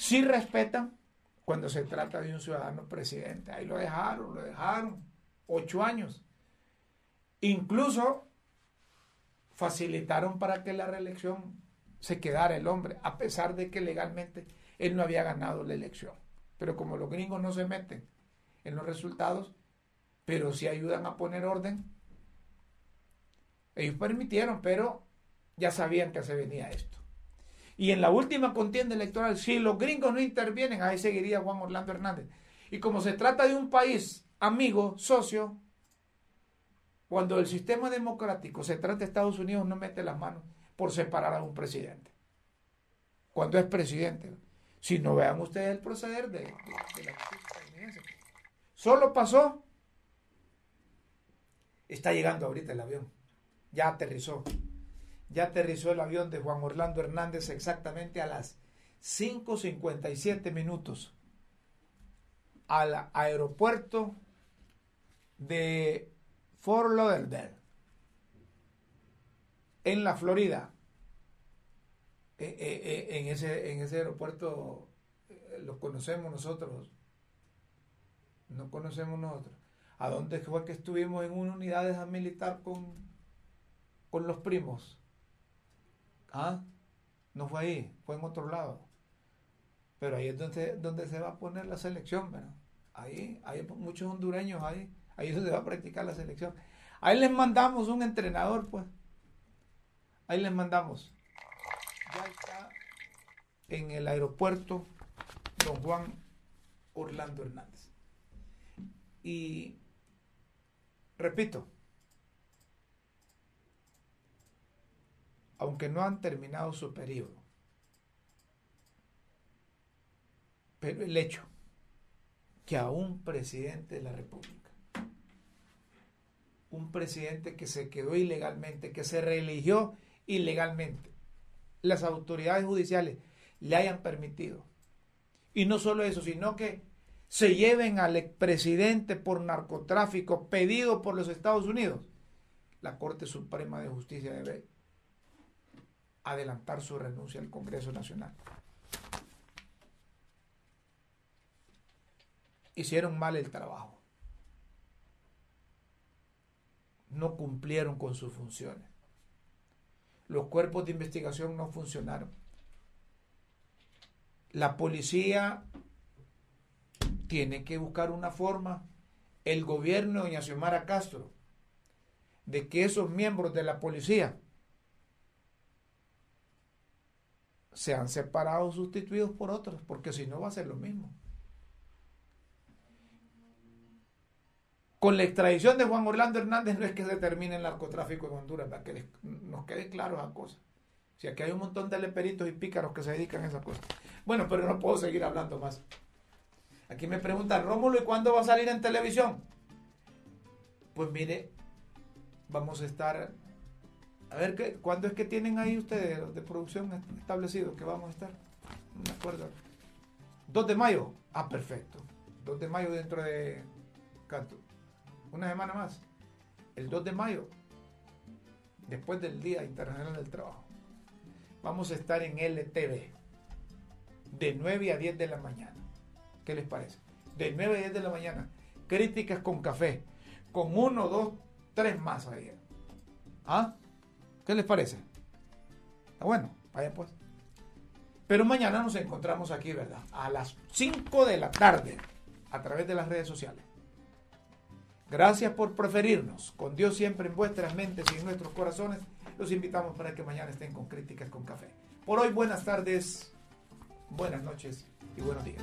S2: Sí respetan cuando se trata de un ciudadano presidente. Ahí lo dejaron, lo dejaron. Ocho años. Incluso facilitaron para que la reelección se quedara el hombre, a pesar de que legalmente él no había ganado la elección. Pero como los gringos no se meten en los resultados, pero sí ayudan a poner orden, ellos permitieron, pero ya sabían que se venía esto. Y en la última contienda electoral, si los gringos no intervienen, ahí seguiría Juan Orlando Hernández. Y como se trata de un país amigo, socio, cuando el sistema democrático se trata de Estados Unidos, no mete las manos por separar a un presidente. Cuando es presidente. Si no vean ustedes el proceder de, la justicia Solo pasó. Está llegando ahorita el avión ya aterrizó. Ya aterrizó el avión de Juan Orlando Hernández exactamente a las 5.57 minutos al aeropuerto de Fort Lauderdale, en la Florida. Eh, eh, eh, en, ese, en ese aeropuerto lo conocemos nosotros. No conocemos nosotros. ¿A dónde fue que estuvimos en una unidad militar con con los primos. ¿Ah? No fue ahí, fue en otro lado. Pero ahí es donde, donde se va a poner la selección, ¿verdad? Ahí hay muchos hondureños ahí, ahí es donde va a practicar la selección. Ahí les mandamos un entrenador, pues. Ahí les mandamos. Ya está en el aeropuerto don Juan Orlando Hernández. Y repito, aunque no han terminado su periodo. Pero el hecho que a un presidente de la República, un presidente que se quedó ilegalmente, que se reeligió ilegalmente, las autoridades judiciales le hayan permitido. Y no solo eso, sino que se lleven al expresidente por narcotráfico pedido por los Estados Unidos. La Corte Suprema de Justicia debe adelantar su renuncia al Congreso Nacional. Hicieron mal el trabajo. No cumplieron con sus funciones. Los cuerpos de investigación no funcionaron. La policía tiene que buscar una forma, el gobierno de doña Xiomara Castro, de que esos miembros de la policía sean separados, sustituidos por otros, porque si no va a ser lo mismo. Con la extradición de Juan Orlando Hernández no es que se termine el narcotráfico en Honduras, para que nos quede claro esa cosa. Si aquí hay un montón de leperitos y pícaros que se dedican a esa cosa. Bueno, pero no puedo seguir hablando más. Aquí me preguntan, Rómulo, ¿y cuándo va a salir en televisión? Pues mire, vamos a estar a ver, ¿qué, ¿cuándo es que tienen ahí ustedes de producción establecido que vamos a estar? No me acuerdo. 2 de mayo. Ah, perfecto. 2 de mayo dentro de Una semana más. El 2 de mayo, después del Día Internacional del Trabajo, vamos a estar en LTV de 9 a 10 de la mañana. ¿Qué les parece? De 9 a 10 de la mañana. Críticas con café. Con uno, dos, tres más ahí. ¿Ah? ¿Qué les parece? Está bueno, vaya pues. Pero mañana nos encontramos aquí, ¿verdad? A las 5 de la tarde, a través de las redes sociales. Gracias por preferirnos. Con Dios siempre en vuestras mentes y en nuestros corazones. Los invitamos para que mañana estén con Críticas con Café. Por hoy, buenas tardes, buenas noches y buenos días.